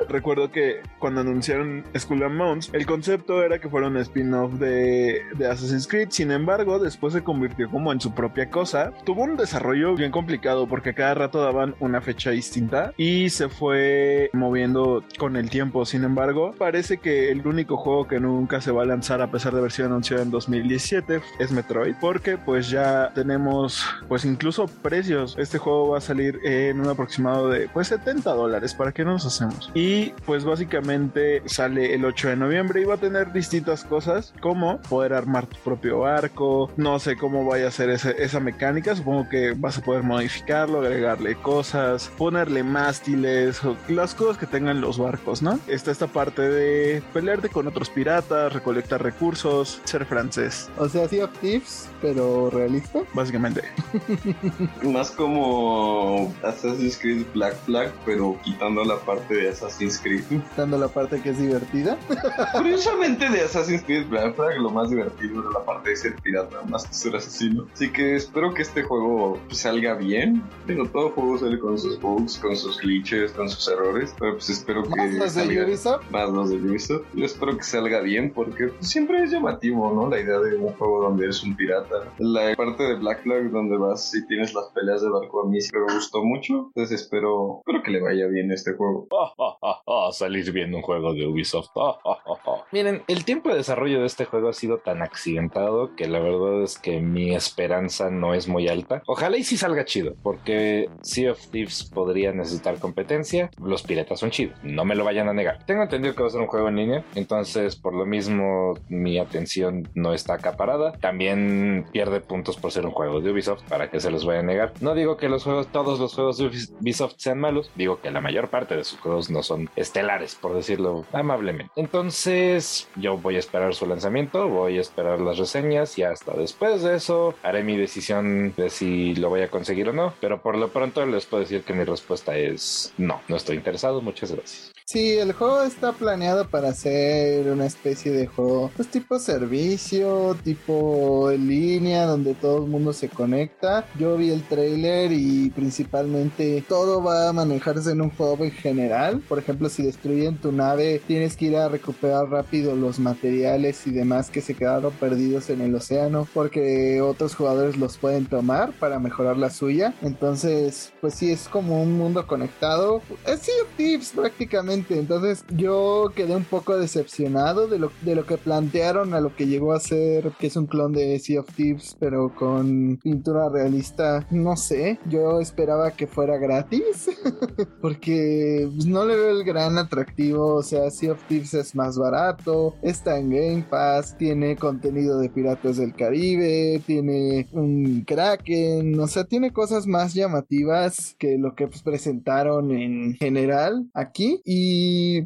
Speaker 4: recuerdo que cuando anunciaron Skull and Bones, el concepto era que fuera un spin-off de, de Assassin's Creed. Sin embargo, después se convirtió como en su propia cosa. Tuvo un desarrollo bien complicado porque cada rato daban una fecha distinta y se fue moviendo con el tiempo. Sin embargo, parece que el único juego que nunca se va a lanzar a pesar de haber sido anunciado en 2017 es Metroid porque pues ya tenemos pues incluso precios. Este juego va a salir en un aproximado de pues 70 dólares. ¿Para qué nos hacemos? Y pues básicamente sale el 8 de noviembre y va a tener distintas cosas como poder armar tu propio barco. No sé cómo vaya a ser esa mecánica. Supongo que vas a poder modificarlo, agregarle cosas, ponerle mástiles o las cosas que tengan los barcos, ¿no? Está esta parte de pelearte con otros piratas, recolectar recursos, ser francés.
Speaker 1: O sea, of Thieves, pero realista.
Speaker 4: Básicamente.
Speaker 3: Más como Assassin's Creed Black Flag, pero quitando la parte de Assassin's Creed.
Speaker 1: Quitando la parte que es divertida.
Speaker 3: Curiosamente de Assassin's Creed Black Flag lo más divertido era la parte de ser pirata, más que ser asesino. Así que espero que este juego salga bien. Digo, todo juego sale con sus bugs, con sus glitches, con sus errores, pero pues espero que...
Speaker 1: ¿Más los de
Speaker 3: salga-
Speaker 1: Ubisoft?
Speaker 3: Más los de Ubisoft. Yo espero que salga bien porque pues, siempre es llamativo, ¿no? La idea de un juego donde eres un pirata. La parte de Black Flag donde vas y tienes las peleas de barco a mí sí me gustó mucho. Entonces espero, espero que le vaya bien este juego.
Speaker 2: Ah, ah, ah, salir viendo un juego de Ubisoft. Ah, ah, ah. Miren, el tiempo de desarrollo de este juego ha sido tan accidentado que la verdad es que mi esperanza no es muy alta. Ojalá y sí salga chido, porque Sea of Thieves podría necesitar competencia. Los piratas son chidos, no me lo vayan a negar. Tengo entendido que va a ser un juego en línea, entonces por lo mismo mi atención no está acaparada. También pierde puntos por ser un juego de Ubisoft, para que se los vaya a negar. No digo que los juegos, todos los juegos de Ubisoft sean malos, digo que la mayor parte de sus juegos no son estelares, por decirlo amablemente. Entonces, yo voy a esperar su lanzamiento, voy a esperar las reseñas y hasta después de eso haré mi decisión de si lo voy a conseguir o no. Pero por lo pronto les puedo decir que mi respuesta es no, no estoy interesado. Muchas gracias.
Speaker 1: Sí, el juego está planeado para ser una especie de juego, pues tipo servicio, tipo en línea, donde todo el mundo se conecta. Yo vi el trailer y principalmente todo va a manejarse en un juego en general. Por ejemplo, si destruyen tu nave, tienes que ir a recuperar rápido los materiales y demás que se quedaron perdidos en el océano, porque otros jugadores los pueden tomar para mejorar la suya. Entonces, pues sí, es como un mundo conectado. Es Sea of Thieves prácticamente. Entonces, yo quedé un poco decepcionado de lo, de lo que plantearon a lo que llegó a ser, que es un clon de Sea of Thieves, pero con pintura realista. No sé, yo esperaba que fuera gratis, porque pues, no le veo el gran atractivo. O sea, Sea of Thieves es más barato, está en Game Pass, tiene contenido de Piratas del Caribe, tiene un Kraken, o sea, tiene cosas más llamativas que lo que pues, presentaron en general aquí y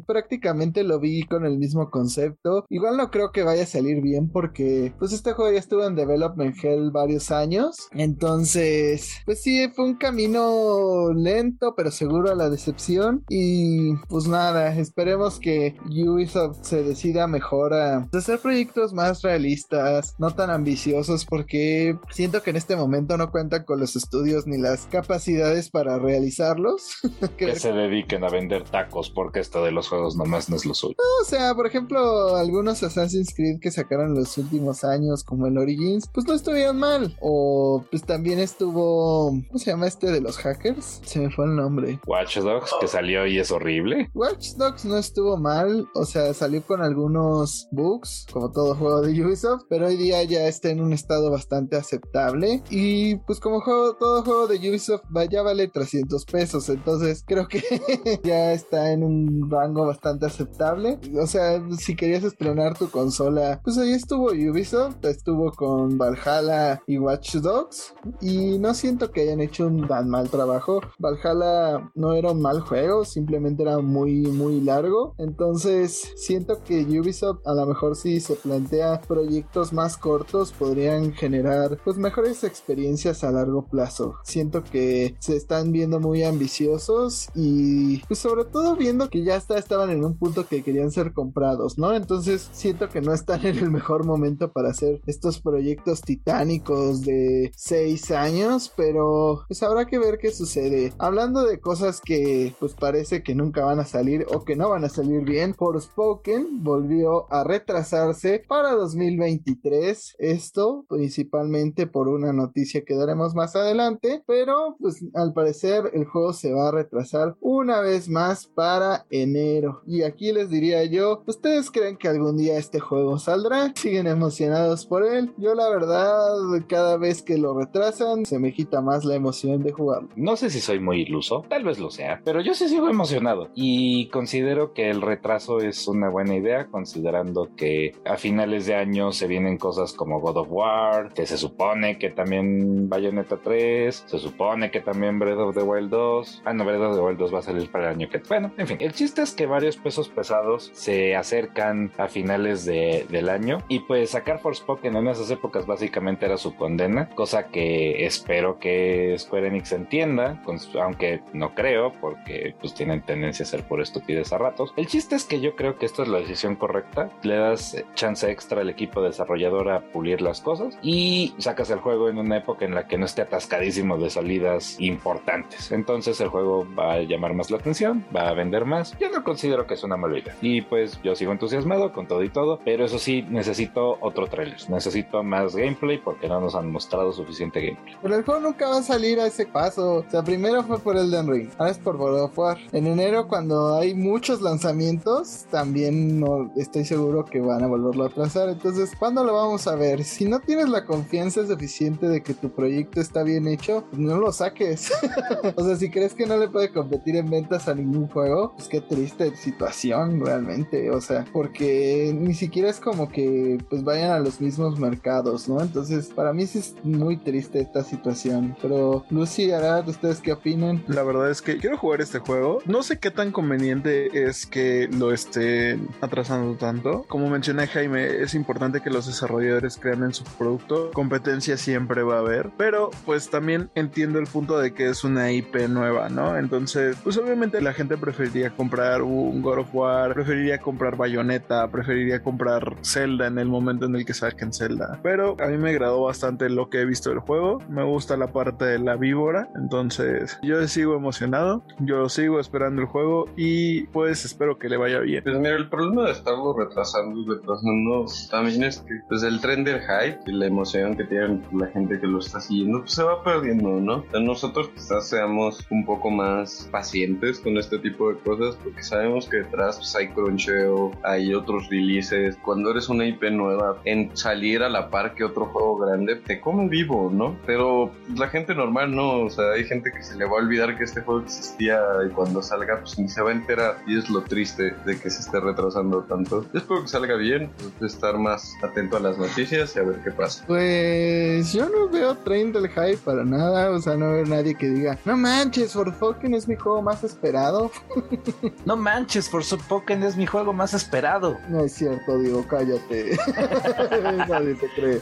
Speaker 1: prácticamente lo vi con el mismo concepto. Igual no creo que vaya a salir bien porque pues este juego ya estuvo en Development Hell varios años, entonces pues sí, fue un camino lento pero seguro a la decepción y pues nada, esperemos que Ubisoft se decida mejor a hacer proyectos más realistas, no tan ambiciosos porque siento que en este momento no cuentan con los estudios ni las capacidades para realizarlos. Que-
Speaker 2: se dediquen a vender tacos porque esto de los juegos nomás no es lo suyo.
Speaker 1: o sea, por ejemplo, algunos Assassin's Creed que sacaron los últimos años, como el Origins, pues no estuvieron mal. O pues también estuvo, ¿cómo se llama este de los hackers? Se me fue el nombre.
Speaker 2: Watch Dogs que salió y es horrible.
Speaker 1: Watch Dogs no estuvo mal, o sea, salió con algunos bugs, como todo juego de Ubisoft, pero hoy día ya está en un estado bastante aceptable. Y pues como juego, todo juego de Ubisoft ya vale 300 pesos, entonces creo que ya está en un rango bastante aceptable. O sea, si querías estrenar tu consola, pues ahí estuvo Ubisoft, estuvo con Valhalla y Watch Dogs, y no siento que hayan hecho un tan mal trabajo. Valhalla no era un mal juego, simplemente era muy, muy largo. Entonces, siento que Ubisoft a lo mejor si se plantea proyectos más cortos podrían generar pues mejores experiencias a largo plazo. Siento que se están viendo muy ambiciosos y pues sobre todo viendo que ya está, estaban en un punto que querían ser comprados, ¿no? Entonces siento que no están en el mejor momento para hacer estos proyectos titánicos de 6 años, pero pues habrá que ver qué sucede. Hablando de cosas que pues parece que nunca van a salir o que no van a salir bien. Forspoken volvió a retrasarse para 2023. Esto principalmente por una noticia que daremos más adelante, pero pues al parecer el juego se va a retrasar una vez más para enero. Y aquí les diría yo, ¿ustedes creen que algún día este juego saldrá? ¿Siguen emocionados por él? Yo la verdad, cada vez que lo retrasan, se me quita más la emoción de jugarlo.
Speaker 2: No sé si soy muy iluso, tal vez lo sea, pero yo sí sigo emocionado y considero que el retraso es una buena idea, considerando que a finales de año se vienen cosas como God of War, que se supone que también Bayonetta 3, se supone que también Breath of the Wild 2, ah no, Breath of the Wild 2 va a salir para el año que... Bueno, en fin, el chiste es que varios pesos pesados se acercan a finales de, del año y pues sacar Forspoken en esas épocas básicamente era su condena, cosa que espero que Square Enix entienda, aunque no creo porque pues tienen tendencia a ser por estupidez a ratos. El chiste es que yo creo que esta es la decisión correcta, le das chance extra al equipo desarrollador a pulir las cosas y sacas el juego en una época en la que no esté atascadísimo de salidas importantes. Entonces el juego va a llamar más la atención, va a vender más. Yo no considero que es una mala idea. Y pues yo sigo entusiasmado con todo y todo, pero eso sí, necesito otro trailer. Necesito más gameplay porque no nos han mostrado suficiente gameplay.
Speaker 1: Pero el juego nunca va a salir a ese paso. O sea, primero fue por el Den Ring, ahora es por God of War. En enero, cuando hay muchos lanzamientos, también no estoy seguro que van a volverlo a atrasar. Entonces, ¿cuándo lo vamos a ver? Si no tienes la confianza suficiente de que tu proyecto está bien hecho, pues no lo saques. o sea, si crees que no le puede competir en ventas a ningún juego, pues qué triste situación realmente. O sea, porque ni siquiera es como que pues vayan a los mismos mercados, ¿no? Entonces, para mí es muy triste esta situación. Pero Lucy, Arad, ¿ustedes qué opinan?
Speaker 4: La verdad es que quiero jugar este juego. No sé qué tan conveniente es que lo estén atrasando tanto. Como mencioné Jaime, es importante que los desarrolladores crean en su producto. Competencia siempre va a haber. Pero pues también entiendo el punto de que es una IP nueva, ¿no? Entonces, pues obviamente la gente preferiría comprar un God of War, preferiría comprar Bayonetta, preferiría comprar Zelda en el momento en el que saquen Zelda. Pero a mí me agradó bastante lo que he visto del juego. Me gusta la parte de la víbora. Entonces, yo sigo emocionado. Yo sigo esperando el juego y pues espero que le vaya bien.
Speaker 3: Pues mira, el problema de estarlo retrasando retrasando también es que pues el tren del hype y la emoción que tiene la gente que lo está siguiendo pues se va perdiendo, ¿no? nosotros quizás seamos un poco más pacientes con este tipo de cosas porque sabemos que detrás pues, hay cruncheo, hay otros releases. Cuando eres una IP nueva, en salir a la par que otro juego grande, te come vivo, ¿no? Pero la gente normal no, o sea, hay gente que se le va a olvidar que este juego existía y cuando salga pues ni se va a enterar y es lo triste de que se esté retrasando tanto. Espero que salga bien, pues, estar más atento a las noticias y a ver qué pasa.
Speaker 1: Pues yo no veo tren del hype para nada, o sea, no veo nadie que diga, no manches, Forspoken es mi juego más esperado.
Speaker 2: no manches, Forspoken es mi juego más esperado.
Speaker 1: No es cierto, digo, cállate. nadie te cree.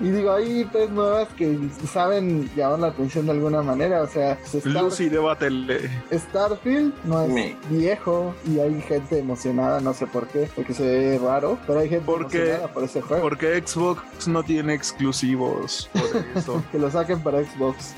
Speaker 1: y digo, hay IPs nuevas que saben llamar la atención de alguna manera, o sea,
Speaker 4: Star... Lucy, debátele.
Speaker 1: Starfield no es viejo y hay gente emocionada, no sé por qué, porque se ve raro, pero hay gente emocionada por ese juego.
Speaker 4: Porque Xbox no tiene exclusivos, por eso.
Speaker 1: que lo saquen para Xbox.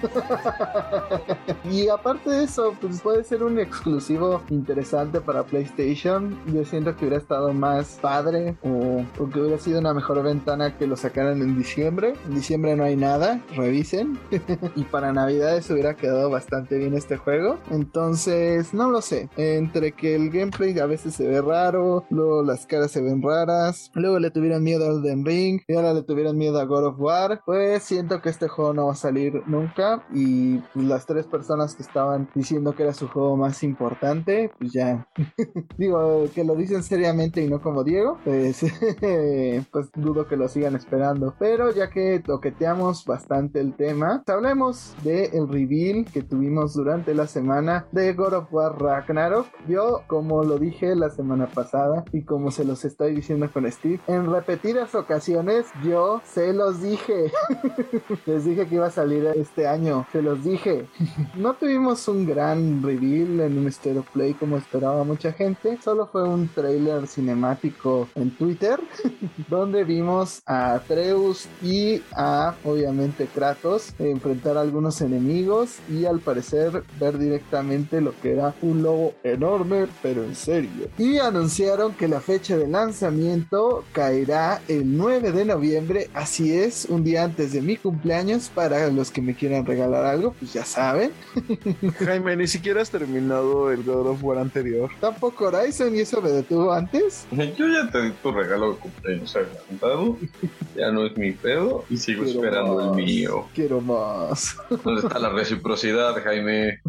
Speaker 1: y aparte de eso, pues puede ser un exclusivo interesante para PlayStation. Yo siento que hubiera estado más padre o, o que hubiera sido una mejor ventana que lo sacaran en diciembre. En diciembre no hay nada, revisen. y para Navidades hubiera quedado bastante bien este juego. Entonces, no lo sé. Entre que el gameplay a veces se ve raro, luego las caras se ven raras, luego le tuvieron miedo al Den Ring y ahora le tuvieron miedo a God of War, pues siento que este juego no va a salir nunca y las tres personas que estaban diciendo que era su juego más importante, pues ya digo que lo dicen seriamente y no como Diego, pues pues dudo que lo sigan esperando, pero ya que toqueteamos bastante el tema, hablemos de el reveal que tuvimos durante la semana de God of War Ragnarok. Yo, como lo dije la semana pasada y como se los estoy diciendo con Steve, en repetidas ocasiones yo se los dije. Les dije que iba a salir este año, se los dije. no tuvimos un gran reveal en un Stereo Play como esperaba mucha gente, solo fue un trailer cinemático en Twitter donde vimos a Atreus y a obviamente Kratos enfrentar a algunos enemigos y al parecer ver directamente lo que era un lobo enorme, pero en serio. Y anunciaron que la fecha de lanzamiento caerá el 9 de noviembre, así es, un día antes de mi cumpleaños. Para los que me quieran regalar algo, pues ya saben.
Speaker 4: Jaime, ni siquiera has terminado el God of War anterior.
Speaker 1: Tampoco Horizon y eso me detuvo antes.
Speaker 3: Yo ya te di tu regalo de cumpleaños adelantado. Ya no es mi pedo y sigo
Speaker 1: Quiero
Speaker 3: esperando
Speaker 1: más.
Speaker 3: el mío.
Speaker 1: Quiero más.
Speaker 3: ¿Dónde está la reciprocidad, Jaime?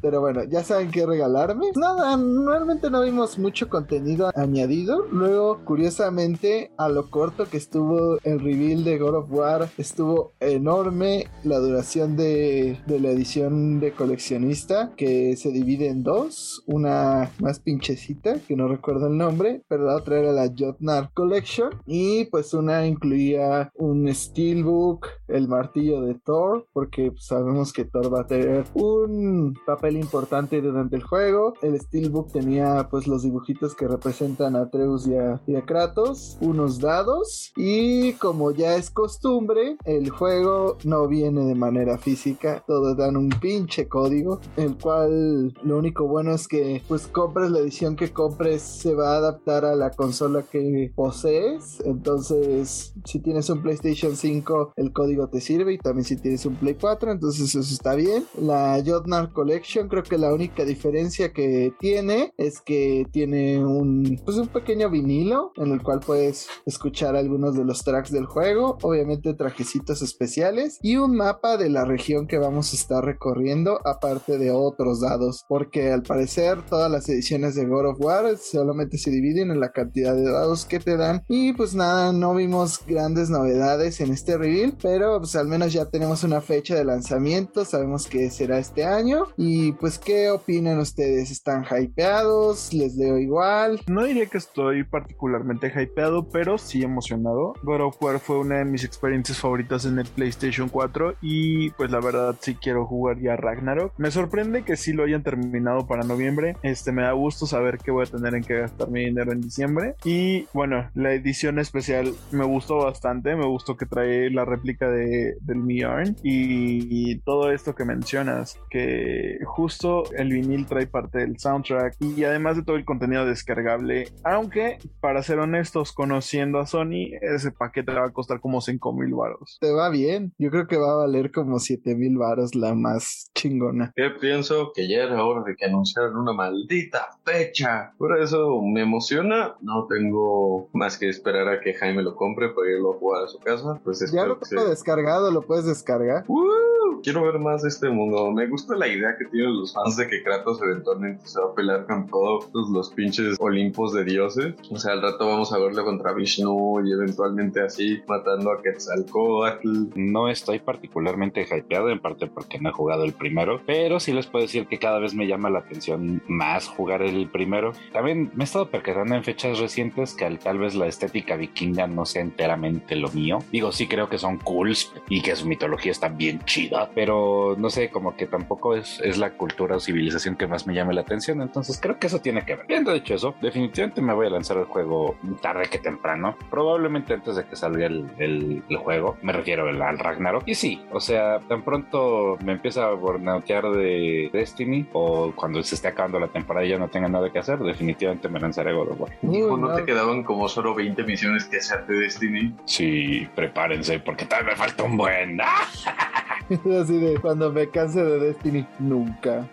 Speaker 1: Pero bueno, ya saben qué regalarme. Nada, normalmente no vimos mucho contenido añadido. Luego, curiosamente, a lo corto que estuvo el reveal de God of War, estuvo enorme la duración de, de la edición de coleccionista, que se divide en dos. Una más pinchecita, que no recuerdo el nombre, pero la otra era la Jotnar Collection. Y pues una incluía un Steelbook, el martillo de Thor, porque pues, sabemos que Thor va a tener un papel importante durante el juego. El Steelbook tenía pues los dibujitos que representan a Atreus y a, y a Kratos, unos dados y como ya es costumbre, el juego no viene de manera física, todos dan un pinche código, el cual lo único bueno es que pues compres la edición que compres se va a adaptar a la consola que posees, entonces si tienes un PlayStation 5 el código te sirve y también si tienes un Play 4, entonces eso está bien. La Jotnar Collection creo que la única diferencia que tiene es que tiene un pues un pequeño vinilo en el cual puedes escuchar algunos de los tracks del juego, obviamente trajecitos especiales y un mapa de la región que vamos a estar recorriendo aparte de otros dados, porque al parecer todas las ediciones de God of War solamente se dividen en la cantidad de dados que te dan y pues nada, no vimos grandes novedades en este reveal, pero pues al menos ya tenemos una fecha de lanzamiento, sabemos que será este año y pues qué opinan ustedes, ¿están hypeados? ¿Les leo igual?
Speaker 4: No diría que estoy particularmente hypeado, pero sí emocionado. God of War fue una de mis experiencias favoritas en el PlayStation 4 y pues la verdad sí quiero jugar ya Ragnarok. Me sorprende que sí lo hayan terminado para noviembre. Este me da gusto saber que voy a tener en que gastar mi dinero en diciembre. Y bueno, la edición especial me gustó bastante. Me gustó que trae la réplica de, del Mjorn y, todo esto que mencionas, que justo el vinil trae parte del soundtrack y además de todo el contenido descargable. Aunque, para ser honestos, conociendo a Sony, ese paquete va a costar como 5 mil baros.
Speaker 1: Te va bien, yo creo que va a valer como 7 mil varos la más chingona.
Speaker 3: Yo pienso que ya era hora de que anunciaran una maldita fecha. Por eso me emociona. No tengo más que esperar a que Jaime lo compre para irlo a jugar a su casa. Pues
Speaker 1: Ya lo tengo descargado, lo puedes descargar.
Speaker 3: ¡Uh! Quiero ver más de este mundo. Me gusta la idea que tienen los fans de que Kratos eventualmente se va a pelear con todos los pinches Olimpos de dioses. O sea, al rato vamos a verlo contra Vishnu y eventualmente así matando a Quetzalcoatl.
Speaker 2: No estoy particularmente hypeado, en parte porque no he jugado el primero, pero sí les puedo decir que cada vez me llama la atención más jugar el primero. También me he estado percatando en fechas recientes que al- tal vez la estética vikinga no sea enteramente lo mío. Digo, sí creo que son cools y que su mitología está bien chida, pero no sé, como que tampoco es, es la cultura o civilización que más me llame la atención, entonces creo que eso tiene que ver. Viendo dicho eso, definitivamente me voy a lanzar el juego tarde que temprano, probablemente antes de que salga el, el- el juego, me refiero al, al Ragnarok. Y sí, o sea, tan pronto me empieza a burnoutear de Destiny o cuando se esté acabando la temporada y ya no tenga nada que hacer, definitivamente me lanzaré God of War.
Speaker 3: Hijo, ¿no
Speaker 1: no.
Speaker 3: te quedaban como solo 20 misiones que hacer de Destiny?
Speaker 2: Sí, prepárense porque tal me falta un buen.
Speaker 1: Así de cuando me canse de Destiny, nunca.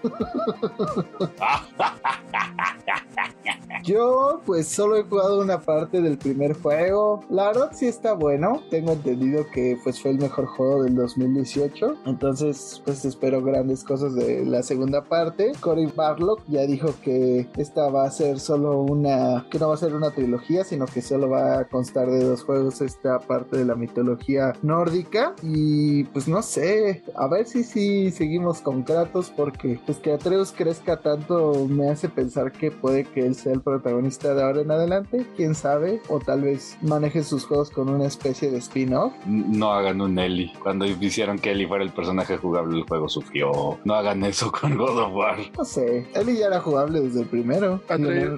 Speaker 1: Yo pues solo he jugado una parte del primer juego. La verdad sí está bueno. Tengo entendido que pues fue el mejor juego del 2018. Entonces pues espero grandes cosas de la segunda parte. Cory Barlock ya dijo que esta va a ser solo una... que no va a ser una trilogía, sino que solo va a constar de dos juegos esta parte de la mitología nórdica. Y pues no sé, a ver si sí seguimos con Kratos porque pues que Atreus crezca tanto me hace pensar que puede que él sea el protagonista de ahora en adelante, quién sabe, o tal vez maneje sus juegos con una especie de spin-off.
Speaker 2: No hagan un Ellie. Cuando hicieron que Ellie fuera el personaje jugable del juego, sufrió. No hagan eso con God of War.
Speaker 1: No sé, Ellie ya era jugable desde el primero.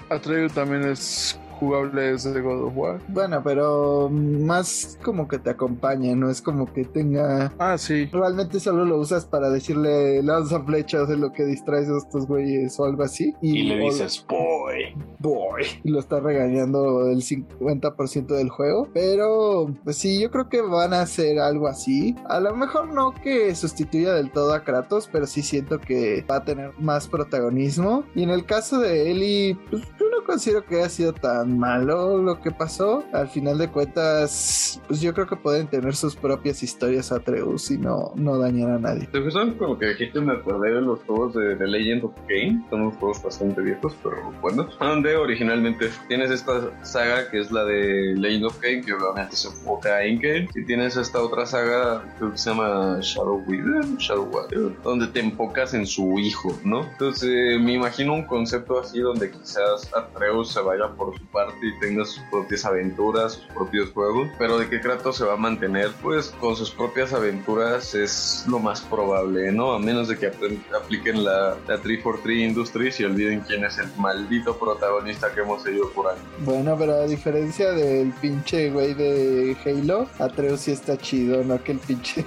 Speaker 4: Atreyu también es jugables de God of War.
Speaker 1: Bueno, pero más como que te acompaña, no es como que tenga.
Speaker 4: Ah, sí.
Speaker 1: Realmente solo lo usas para decirle lanza flechas de lo que distraes a estos güeyes o algo así.
Speaker 2: Y, le dices, boy, boy.
Speaker 1: Y lo está regañando el 50% del juego. Pero, pues sí, yo creo que van a hacer algo así. A lo mejor no que sustituya del todo a Kratos, pero sí siento que va a tener más protagonismo. Y en el caso de Ellie, pues yo no considero que haya sido tan malo lo que pasó. Al final de cuentas, pues yo creo que pueden tener sus propias historias Atreus y no, no dañar a nadie.
Speaker 3: ¿Sabes con lo que dijiste? Me acordé de los juegos de The Legend of Kane. Son unos juegos bastante viejos, pero buenos. Donde originalmente tienes esta saga que es la de Legend of Kane, que obviamente se enfoca en Kane. Y tienes esta otra saga, creo que se llama Shadow Weaver, Shadow Warrior, donde te enfocas en su hijo, ¿no? Entonces, eh, me imagino un concepto así donde quizás Atreus se vaya por su parte y tenga sus propias aventuras, sus propios juegos, pero de que Kratos se va a mantener, pues con sus propias aventuras es lo más probable, ¿no? A menos de que apliquen la, la 343 Industries y olviden quién es el maldito protagonista que hemos seguido por ahí.
Speaker 1: Bueno, pero a diferencia del pinche güey de Halo, Atreus sí está chido, no que el pinche.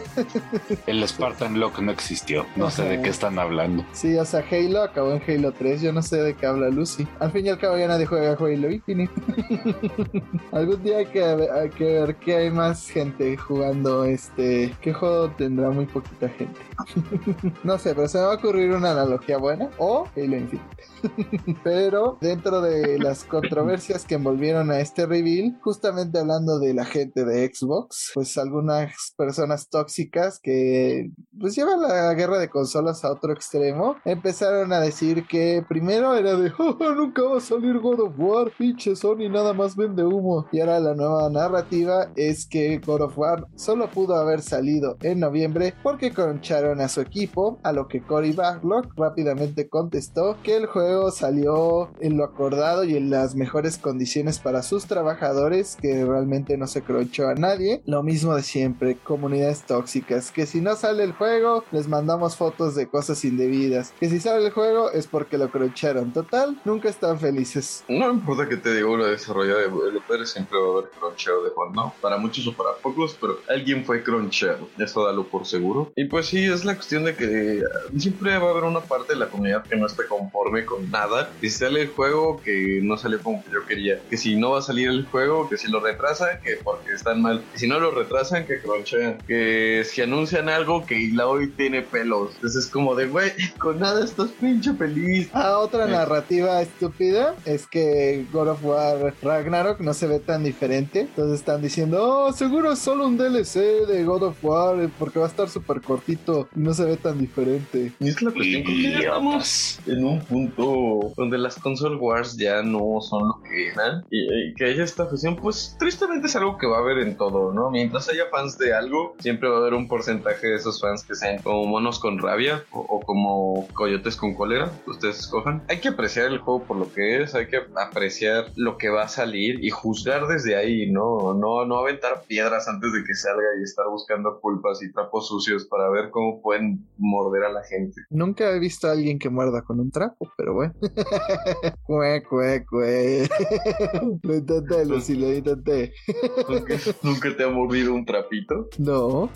Speaker 2: el Spartan Lock no existió. No sé de qué están hablando.
Speaker 1: Sí, o sea, Halo acabó en Halo 3. Yo no sé de qué habla Lucy. Al fin y al cabo ya nadie juega Halo Infinite. Algún día hay que, hay que ver que hay más gente jugando este. ¿Qué juego tendrá muy poquita gente? no sé, pero se me va a ocurrir una analogía buena. O Halo Infinite. pero dentro de las controversias que envolvieron a este reveal, justamente hablando de la gente de Xbox, pues algunas personas tóxicas que pues llevan la guerra de consolas a otro extremo, empezaron a decir que primero era de oh, nunca va a salir God of War, pinche Sony nada más vende humo. Y ahora la nueva narrativa es que God of War solo pudo haber salido en noviembre porque concharon a su equipo, a lo que Cory Backlog rápidamente contestó que el juego salió en lo acordado y en las mejores condiciones para sus trabajadores, que realmente no se cronchó a nadie. Lo mismo de siempre, comunidades tóxicas, que si no sale el juego, les mandamos fotos de cosas indebidas, que si sale el juego es porque lo croncharon. Total, nunca están felices.
Speaker 3: No importa que te diga una desarrollada de developer, siempre va a haber cronchero de Juan, ¿no? Para muchos o para pocos, pero alguien fue cronchero, eso dalo por seguro. Y pues sí, es la cuestión de que siempre va a haber una parte de la comunidad que no esté conforme con nada. Y si sale el juego que no salió como que yo quería, que si no va a salir el juego, que si lo retrasan, que porque están mal. Y si no lo retrasan, que cronchean. Que si anuncian algo, que la hoy tiene pelos. Entonces es como de, güey, con nada estás pinche feliz.
Speaker 1: Ah, otra narrativa estúpida es que God of War Ragnarok no se ve tan diferente. Entonces están diciendo, oh, seguro es solo un DLC de God of War porque va a estar súper cortito y no se ve tan diferente.
Speaker 3: Y es la cuestión que ya estamos en un punto donde las console wars ya no son lo que eran y, que haya esta fusión, pues tristemente es algo que va a haber en todo, ¿no? Mientras haya fans de algo, siempre va a haber un porcentaje de esos fans que sean como monos con rabia o, como coyotes con cólera, ustedes escojan. Hay que apreciar el juego por lo que es, hay que apreciar lo que va a salir y juzgar desde ahí, ¿no? No, no aventar piedras antes de que salga y estar buscando culpas y trapos sucios para ver cómo pueden morder a la gente.
Speaker 1: Nunca he visto a alguien que muerda con un trapo, pero bueno. cue, cue, cue. lo intenté, Lucy, lo intenté.
Speaker 3: ¿Nunca te ha mordido un trapito?
Speaker 1: No.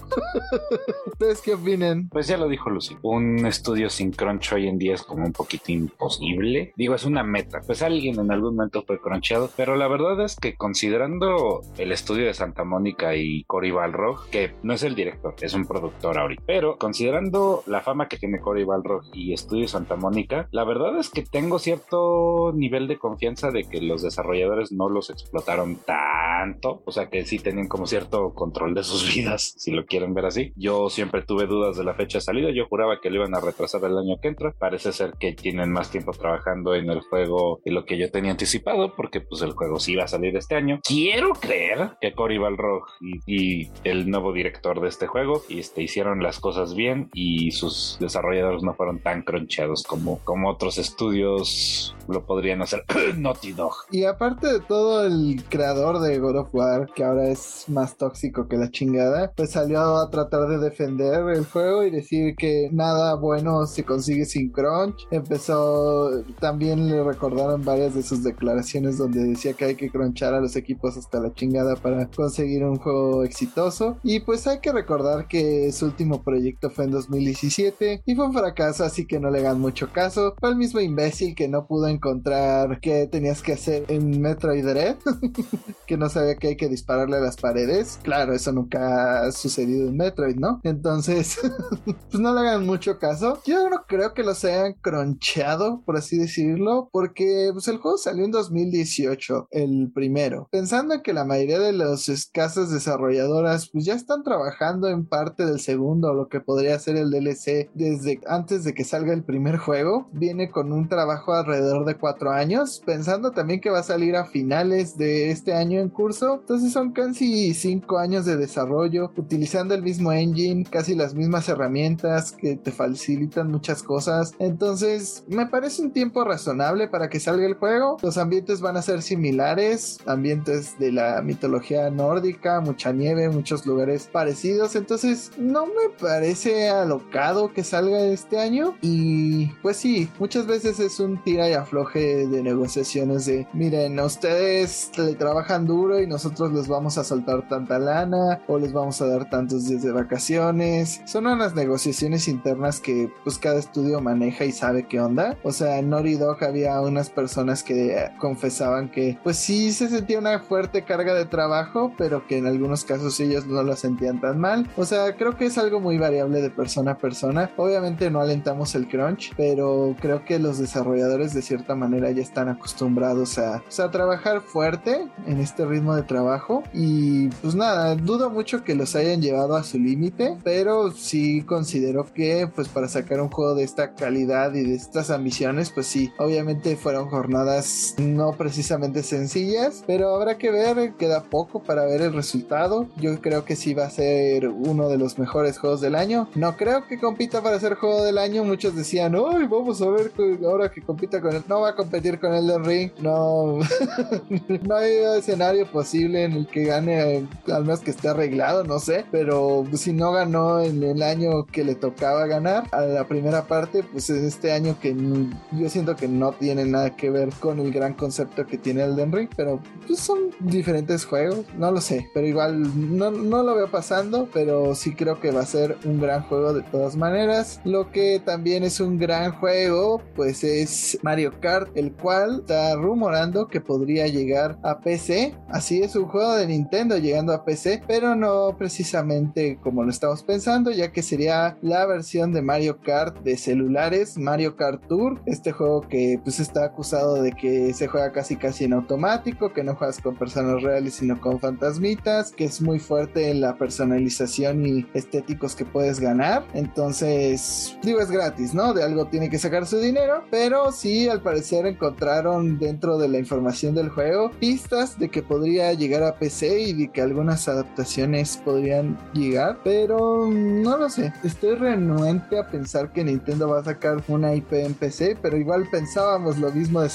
Speaker 1: ¿Ustedes qué opinan?
Speaker 2: Pues ya lo dijo Lucy. Un estudio sin crunch hoy en día es como un poquito imposible. Digo, es una meta. Pues alguien en algún momento fue crunchado, pero la verdad es que considerando el estudio de Santa Mónica y Cory Balrog, que no es el director, es un productor ahorita, pero considerando la fama que tiene Cory Balrog y Estudio Santa Mónica, la verdad es que tengo cierto nivel de confianza de que los desarrolladores no los explotaron tanto, o sea que sí tenían como cierto control de sus vidas, si lo quieren ver así. Yo siempre tuve dudas de la fecha de salida, yo juraba que lo iban a retrasar el año que entra, parece ser que tienen más tiempo trabajando en el juego de lo que yo tenía anticipado, porque pues el juego sí va a salir este año. Quiero creer que Cory Balrog y, el nuevo director de este juego este, hicieron las cosas bien y sus desarrolladores no fueron tan cronchados como, como otros estudios lo podrían hacer Naughty Dog.
Speaker 1: Y aparte de todo, el creador de God of War, que ahora es más tóxico que la chingada, pues salió a tratar de defender el juego y decir que nada bueno se consigue sin crunch. Empezó, también le recordaron varias de sus declaraciones donde decía que hay que crunchar a los equipos hasta la chingada para conseguir un juego exitoso. Y pues hay que recordar que su último proyecto fue en 2017 y fue un fracaso, así que no le hagan mucho caso. Fue el mismo imbécil que no pudo encontrar qué tenías que hacer en Metroid Dread, que no sabía que hay que dispararle a las paredes. Claro, eso nunca ha sucedido en Metroid, ¿no? Entonces, pues no le hagan mucho caso. Yo no creo que los hayan croncheado, por así decirlo, porque pues, el juego salió en 2018, el primero. Pensando en que la mayoría de las escasas desarrolladoras pues ya están trabajando en parte del segundo, lo que podría ser el DLC desde antes de que salga el primer juego, viene con un trabajo alrededor de cuatro años, pensando también que va a salir a finales de este año en curso, entonces son casi cinco años de desarrollo, utilizando el mismo engine, casi las mismas herramientas que te facilitan muchas cosas, entonces me parece un tiempo razonable para que salga el juego, los ambientes van a ser similares, ambientes de la mitología nórdica, mucha nieve, muchos lugares parecidos, entonces no me parece alocado que salga este año y pues sí, muchas veces es un tira y afloje de negociaciones de miren, ustedes le trabajan duro y nosotros les vamos a soltar tanta lana o les vamos a dar tantos días de vacaciones. Son unas negociaciones internas que pues cada estudio maneja y sabe qué onda. O sea, en Naughty Dog había unas personas que confesaban que pues sí se sentía una fuerte carga de trabajo, pero que en algunos casos ellos no lo sentían tan mal. O sea, creo que es algo muy variable de persona a persona. Obviamente no alentamos el crunch, pero creo que los desarrolladores de cierta manera ya están acostumbrados a, pues, a trabajar fuerte en este ritmo de trabajo y pues nada, dudo mucho que los hayan llevado a su límite, pero sí considero que pues para sacar un juego de esta calidad y de estas ambiciones, pues sí, obviamente fueron jornadas no precisamente sencillas, pero habrá que ver, queda poco para ver el resultado. Yo creo que sí va a ser uno de los mejores juegos del año. No creo que compita para ser juego del año. Muchos decían, uy, vamos a ver ahora que compita con él. No va a competir con Elden Ring. No, no hay escenario posible en el que gane, al menos que esté arreglado, no sé. Pero si no ganó en el año que le tocaba ganar, a la primera parte, pues es este año que yo siento que no tiene nada que ver con el gran concepto que tiene Elden Ring. Pero pues son diferentes juegos, no lo sé. Pero igual no, no lo veo pasando, pero sí creo que va a ser un gran juego de todas maneras. Lo que también es un gran juego, pues es Mario Kart, el cual está rumorando que podría llegar a PC. Así es un juego de Nintendo llegando a PC, pero no precisamente como lo estamos pensando, ya que sería la versión de Mario Kart de celulares, Mario Kart Tour, este juego que pues está acusado de que se juega casi casi en automático, que no juegas con personas reales sino con fantasmitas, que es muy fuerte en la personalización y estéticos que puedes ganar. Entonces, digo, es gratis, ¿no? De algo tiene que sacar su dinero, pero sí, al parecer encontraron dentro de la información del juego pistas de que podría llegar a PC y de que algunas adaptaciones podrían llegar, pero no lo sé. Estoy renuente a pensar que Nintendo va a sacar una IP en PC, pero igual pensábamos lo mismo de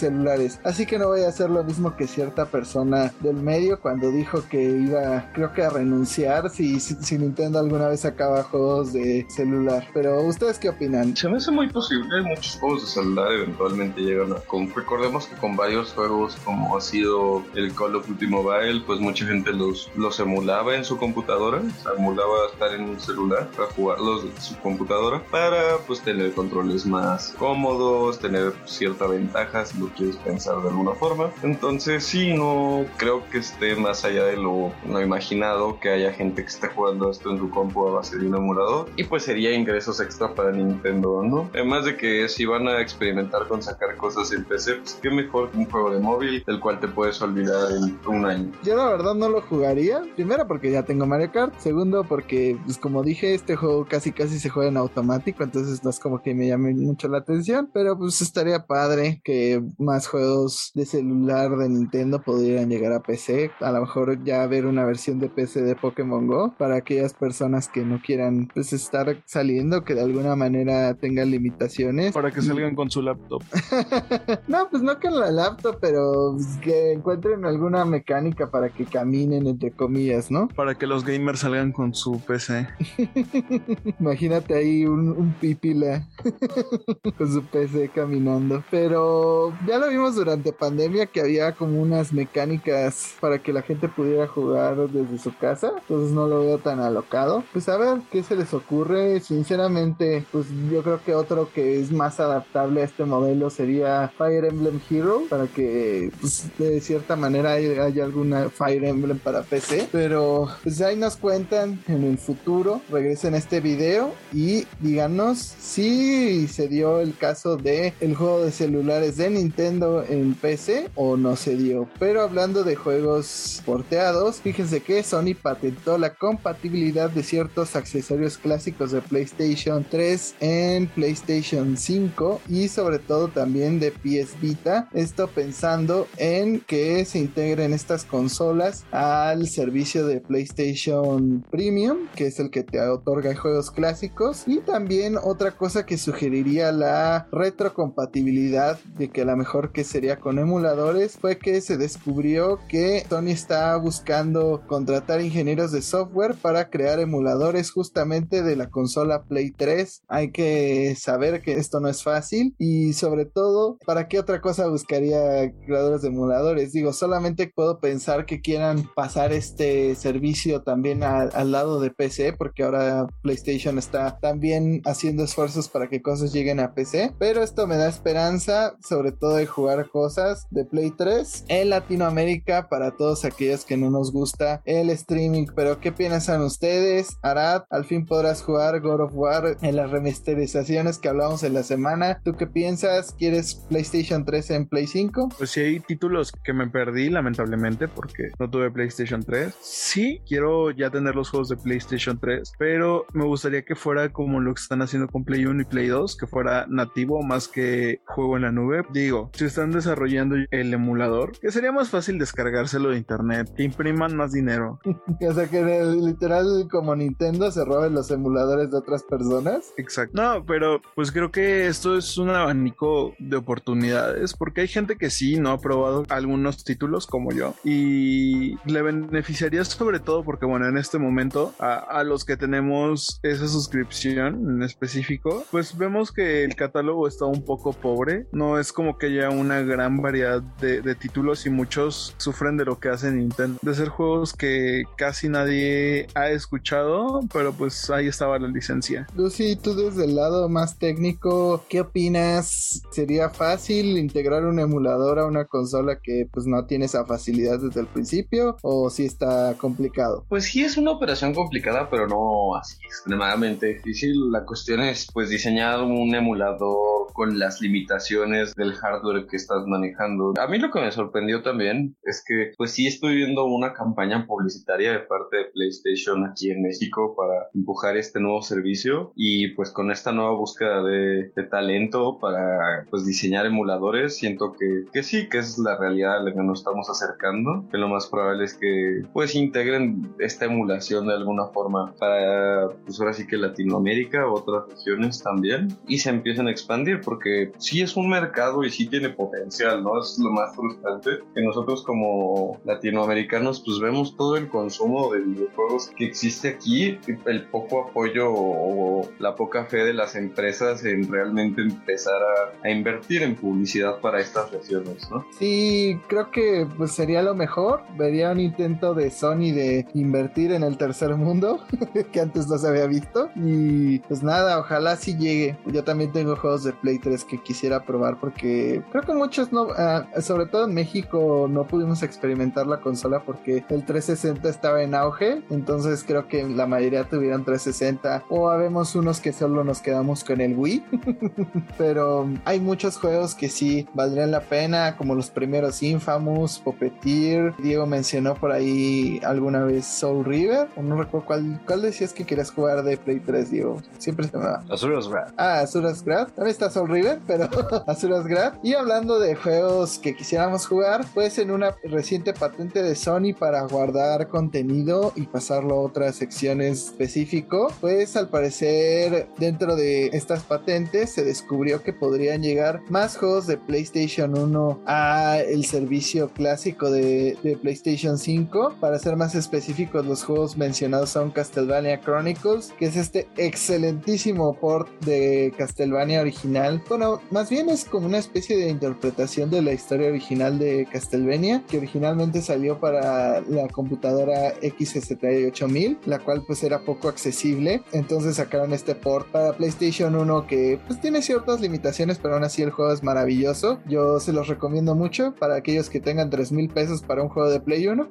Speaker 1: así que no voy a hacer lo mismo que cierta persona del medio cuando dijo que iba, creo que a renunciar si, si Nintendo alguna vez sacaba juegos de celular. Pero ustedes qué opinan?
Speaker 3: Se me hace muy posible, muchos juegos de celular eventualmente llegan a... Recordemos que con varios juegos como ha sido el Call of Duty Mobile, pues mucha gente los, los emulaba en su computadora, o emulaba estar en un celular para jugarlos de su computadora para pues tener controles más cómodos, tener cierta ventaja si lo quieres pensar de alguna forma. Entonces sí, no creo que esté más allá de lo no imaginado que haya gente que esté jugando esto en su compu a base de un emulador y pues sería ingresos extra para Nintendo, ¿no? Además de que si van a experimentar con sacar cosas en PC, pues qué mejor que un juego de móvil del cual te puedes olvidar en un año.
Speaker 1: Yo la verdad no lo jugaría, primero porque ya tengo Mario Kart, segundo porque pues como dije, este juego casi casi se juega en automático, entonces no es como que me llame mucho la atención, pero pues estaría padre que más juegos de celular de Nintendo pudieran llegar a PC, a lo mejor ya ver una versión de PC de Pokémon Go para aquellas personas que no quieran pues estar saliendo, que de alguna manera tengan limitaciones.
Speaker 4: Para que salgan con su laptop.
Speaker 1: no, pues no con la laptop, pero pues, que encuentren alguna mecánica para que caminen, entre comillas, ¿no?
Speaker 4: Para que los gamers salgan con su PC.
Speaker 1: Imagínate ahí un, un pipila con su PC caminando. Pero ya lo vimos durante pandemia que había como unas mecánicas para que la gente pudiera jugar desde su casa. Entonces no lo veo tan alocado. Pues a ver qué se les ocurre. Sinceramente, pues yo creo que otro que es más adaptable a este modelo sería Fire Emblem Hero. Para que pues, de cierta manera haya alguna Fire Emblem para PC. Pero pues ahí nos cuentan en el futuro. Regresen a este video y díganos si se dio el caso de el juego de celulares de Nintendo en PC o no se dio. Pero hablando de juegos porteados, fíjense que Sony patentó la compatibilidad de ciertos accesorios clásicos de PlayStation 3 en PlayStation 5 y sobre todo también de PS Vita. Esto pensando en que se integren estas consolas al servicio de PlayStation Premium, que es el que te otorga juegos clásicos. Y también otra cosa que sugeriría la retrocompatibilidad de que a lo mejor que sería con emuladores fue que se descubrió que Sony está buscando contratar ingenieros de software para crear emuladores justamente de la consola Play 3. Hay que saber que esto no es fácil y sobre todo, ¿para qué otra cosa buscaría creadores de emuladores? Digo, solamente puedo pensar que quieran pasar este servicio también al lado de PC porque ahora PlayStation está también haciendo esfuerzos para que cosas lleguen a PC, pero esto me da esperanza sobre todo de cosas de Play 3 en Latinoamérica para todos aquellos que no nos gusta el streaming. Pero ¿qué piensan ustedes? Arad, al fin podrás jugar God of War en las remasterizaciones que hablamos en la semana. ¿Tú qué piensas? ¿Quieres PlayStation 3 en Play 5?
Speaker 4: Pues sí, hay títulos que me perdí lamentablemente porque no tuve PlayStation 3. Sí, quiero ya tener los juegos de PlayStation 3, pero me gustaría que fuera como lo que están haciendo con Play 1 y Play 2, que fuera nativo más que juego en la nube. Digo, si están desarrollando el emulador, que sería más fácil descargárselo de internet, que impriman más dinero.
Speaker 1: o sea que literal como Nintendo se roben los emuladores de otras personas.
Speaker 4: Exacto. No, pero pues creo que esto es un abanico de oportunidades porque hay gente que sí no ha probado algunos títulos como yo y le beneficiaría sobre todo porque bueno en este momento a, a los que tenemos esa suscripción en específico pues vemos que el catálogo está un poco pobre no es como que haya una gran variedad de, de títulos y muchos sufren de lo que hace Nintendo de ser juegos que casi nadie ha escuchado pero pues ahí estaba la licencia
Speaker 1: Lucy tú desde el lado más técnico ¿qué opinas? ¿sería fácil integrar un emulador a una consola que pues no tiene esa facilidad desde el principio o si está complicado?
Speaker 3: Pues sí es una operación complicada pero no así extremadamente difícil la cuestión es pues diseñar un emulador con las limitaciones del hardware que estás manejando. A mí lo que me sorprendió también es que pues sí estoy viendo una campaña publicitaria de parte de PlayStation aquí en México para empujar este nuevo servicio y pues con esta nueva búsqueda de, de talento para pues diseñar emuladores siento que, que sí que es la realidad a la que nos estamos acercando que lo más probable es que pues integren esta emulación de alguna forma para pues ahora sí que Latinoamérica otras regiones también y se empiecen a expandir porque sí es un mercado y sí tiene potencial, ¿no? Es lo más frustrante que nosotros como latinoamericanos pues vemos todo el consumo de videojuegos que existe aquí, el poco apoyo o la poca fe de las empresas en realmente empezar a, invertir en publicidad para estas regiones, ¿no?
Speaker 1: Sí, creo que pues sería lo mejor. Vería un intento de Sony de invertir en el tercer mundo que antes no se había visto y pues nada, ojalá sí llegue. Yo también tengo juegos de Play 3 que quisiera probar porque creo que muchos no, uh, sobre todo en México no pudimos experimentar la consola porque el 360 estaba en auge, entonces creo que la mayoría tuvieron 360 o habemos unos que solo nos quedamos con el Wii, pero hay muchos juegos que sí valdrían la pena, como los primeros Infamous, Puppeteer, Diego mencionó por ahí alguna vez Soul River, o no recuerdo cuál, cuál decías que querías jugar de Play 3, Diego, siempre se me va.
Speaker 2: Azura's Wrath.
Speaker 1: Ah, Azura's Wrath, también está Soul River, pero Azura's Wrath. Y hablando de juegos que quisiéramos jugar, pues en una reciente patente de Sony para guardar contenido y pasarlo a otras secciones específico, pues al parecer dentro de estas patentes se descubrió que podrían llegar más juegos de PlayStation 1 a el servicio clásico de, de PlayStation 5. Para ser más específicos, los juegos mencionados son Castlevania Chronicles, que es este excelentísimo port de Castlevania original. Bueno, más bien es como una especie de interpretación de la historia original de Castlevania, que originalmente salió para la computadora X68000, la cual pues era poco accesible. Entonces sacaron este port para PlayStation 1 que pues tiene ciertas limitaciones, pero aún así el juego es maravilloso. Yo se los recomiendo mucho para aquellos que tengan 3 mil pesos para un juego de Play 1.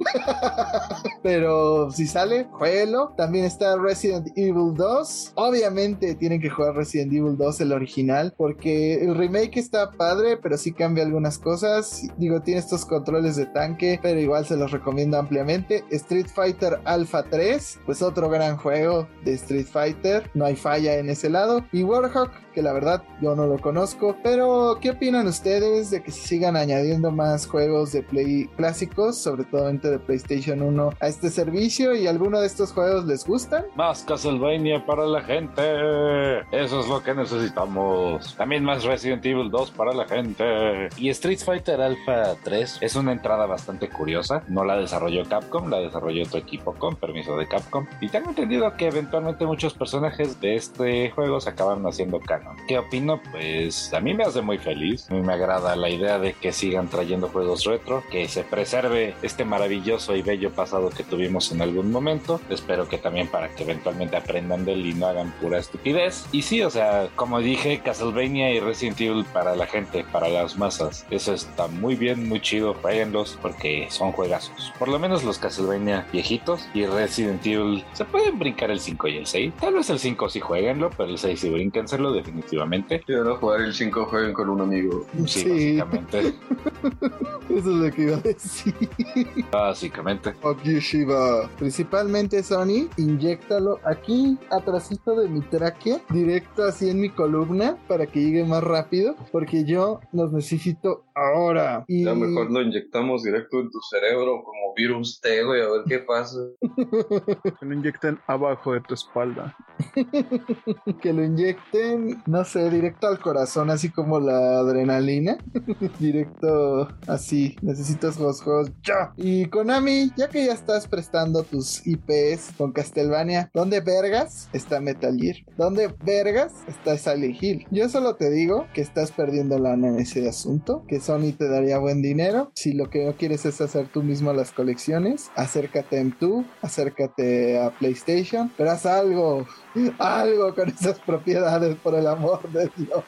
Speaker 1: pero si sale, jueguelo. También está Resident Evil 2. Obviamente tienen que jugar Resident Evil 2, el original, porque el remake está padre, pero sí cambia algunas cosas. Digo, tiene estos controles de tanque, pero igual se los recomiendo ampliamente. Street Fighter Alpha 3, pues otro gran juego de Street Fighter, no hay falla en ese lado. Y Warhawk, que la verdad yo no lo conozco, pero ¿qué opinan ustedes de que se sigan añadiendo más juegos de Play clásicos, sobre todo de PlayStation 1 a este servicio y alguno de estos juegos les gustan?
Speaker 2: Más Castlevania para la gente. Eso es lo que necesitamos. También más Resident Evil 2 para la gente. Y Street Fighter Alpha 3 es una entrada bastante curiosa. No la desarrolló Capcom, la desarrolló otro equipo con permiso de Capcom. Y tengo entendido que eventualmente muchos personajes de este juego se acaban haciendo canon. ¿Qué opino? Pues a mí me hace muy feliz. A mí me agrada la idea de que sigan trayendo juegos retro, que se preserve este maravilloso y bello pasado que tuvimos en algún momento. Espero que también para que eventualmente aprendan del y no hagan pura estupidez. Y sí, o sea, como dije, Castlevania y Resident Evil para la gente, para las masas. Eso está muy bien, muy chido. Jueguenlos porque son juegazos. Por lo menos los Castlevania viejitos y Resident Evil se pueden brincar el 5 y el 6. Tal vez el 5 sí jueguenlo, pero el 6 sí bríncenselo definitivamente.
Speaker 3: Si van a jugar el 5, jueguen con un amigo.
Speaker 2: Sí, sí. básicamente.
Speaker 1: Eso es lo que iba a decir.
Speaker 2: Básicamente.
Speaker 1: Fuck you, Shiva. Principalmente Sony, inyectalo aquí, atrásito de mi tráquea, directo así en mi columna, para que llegue más rápido, porque yo los necesito ahora.
Speaker 3: Y... Ya mejor lo inyectamos directo en tu cerebro como virus T, güey, a ver qué pasa.
Speaker 4: que lo inyecten abajo de tu espalda.
Speaker 1: que lo inyecten, no sé, directo al corazón, así como la adrenalina. directo así, necesitas los juegos ya. Y Konami, ya que ya estás prestando tus IPs con Castlevania, ¿dónde vergas está Metal Gear? ¿Dónde vergas está Silent Hill? Yo solo te digo que estás perdiendo lana en ese asunto, que Sony te daría buen dinero. Si lo que no quieres es hacer tú mismo las colecciones, acércate a M2, acércate a PlayStation, pero haz algo, algo con esas propiedades por el amor de Dios.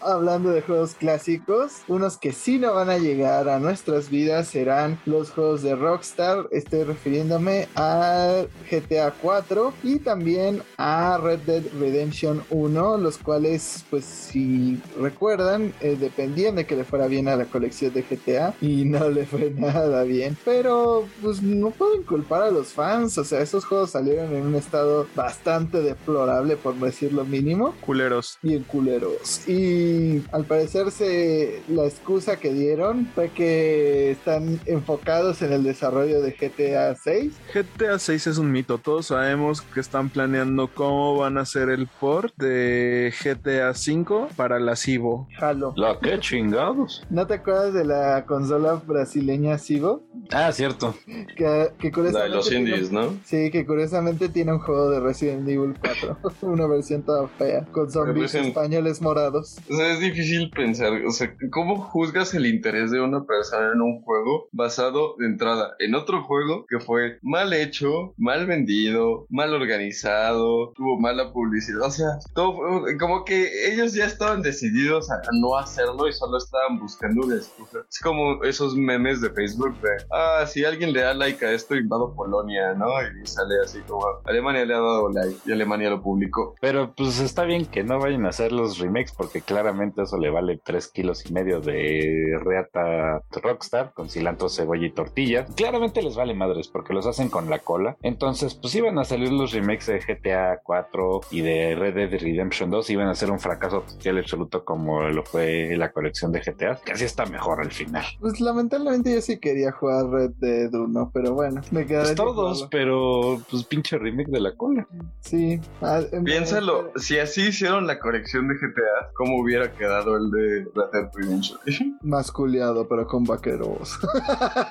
Speaker 1: Hablando de juegos clásicos, unos que sí no van a llegar a nuestras vidas serán los juegos de Rockstar. Estoy refiriéndome a GTA 4 y también a Red Dead Redemption 1, los cuales, pues si recuerdan, eh, dependían de que le fuera bien a la colección de GTA y no le fue nada bien. Pero pues no pueden culpar a los fans, o sea, esos juegos salieron en un estado bastante deplorable, por decir lo mínimo.
Speaker 4: Culeros.
Speaker 1: Bien culeros. Y al parecerse la excusa que dieron fue que están enfocados en el desarrollo de GTA 6.
Speaker 4: GTA 6 es un mito, todos sabemos que están planeando cómo van a hacer el port de GTA 5 para la Cibo.
Speaker 1: Halo.
Speaker 2: ¿La qué chingados?
Speaker 1: ¿No te acuerdas de la consola brasileña Cibo?
Speaker 2: Ah, cierto.
Speaker 1: Que, que
Speaker 3: La de los indies, ¿no?
Speaker 1: Sí, que curiosamente tiene un juego de Resident Evil 4, una versión toda fea, con zombies españoles morados.
Speaker 3: O sea, es difícil pensar, o sea, ¿cómo juzgas el interés de una persona en un juego basado de entrada en otro juego que fue mal hecho, mal vendido, mal organizado, tuvo mala publicidad? O sea, todo fue- como que ellos ya estaban decididos a no hacerlo y solo estaban buscando una excusa. Es como esos memes de Facebook de, ah, si alguien le da like a esto, invado Polonia, ¿no? Y sale así como, Alemania le ha dado like y Alemania lo publicó.
Speaker 2: Pero pues está bien que no vayan a hacer los remakes porque claramente eso le vale 3 kilos y medio de reata Rockstar con cilantro, cebolla y tortilla. Claramente les vale madres porque los hacen con la cola. Entonces pues iban a salir los remakes de GTA 4 y de Red Dead Redemption 2 iban a ser un fracaso total absoluto como lo fue la colección de GTA. Casi está mejor al final.
Speaker 1: Pues lamentablemente yo sí quería jugar Red Dead 1, pero bueno, me quedaré
Speaker 2: Pues todos, pero pues pinche remake de la cola.
Speaker 1: Sí. Ah, em-
Speaker 3: Piénsalo, si así hicieron la colección de GTA, ¿cómo hubiera quedado el de Red Dead Redemption.
Speaker 1: Más culiado, pero con vaqueros.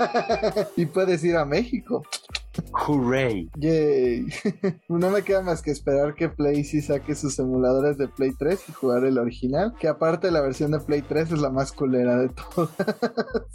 Speaker 1: y puedes ir a México.
Speaker 2: ¡Hooray!
Speaker 1: Yay. no me queda más que esperar que Play sí saque sus emuladores de Play 3 y jugar el original. Que aparte la versión de Play 3 es la más culera de todas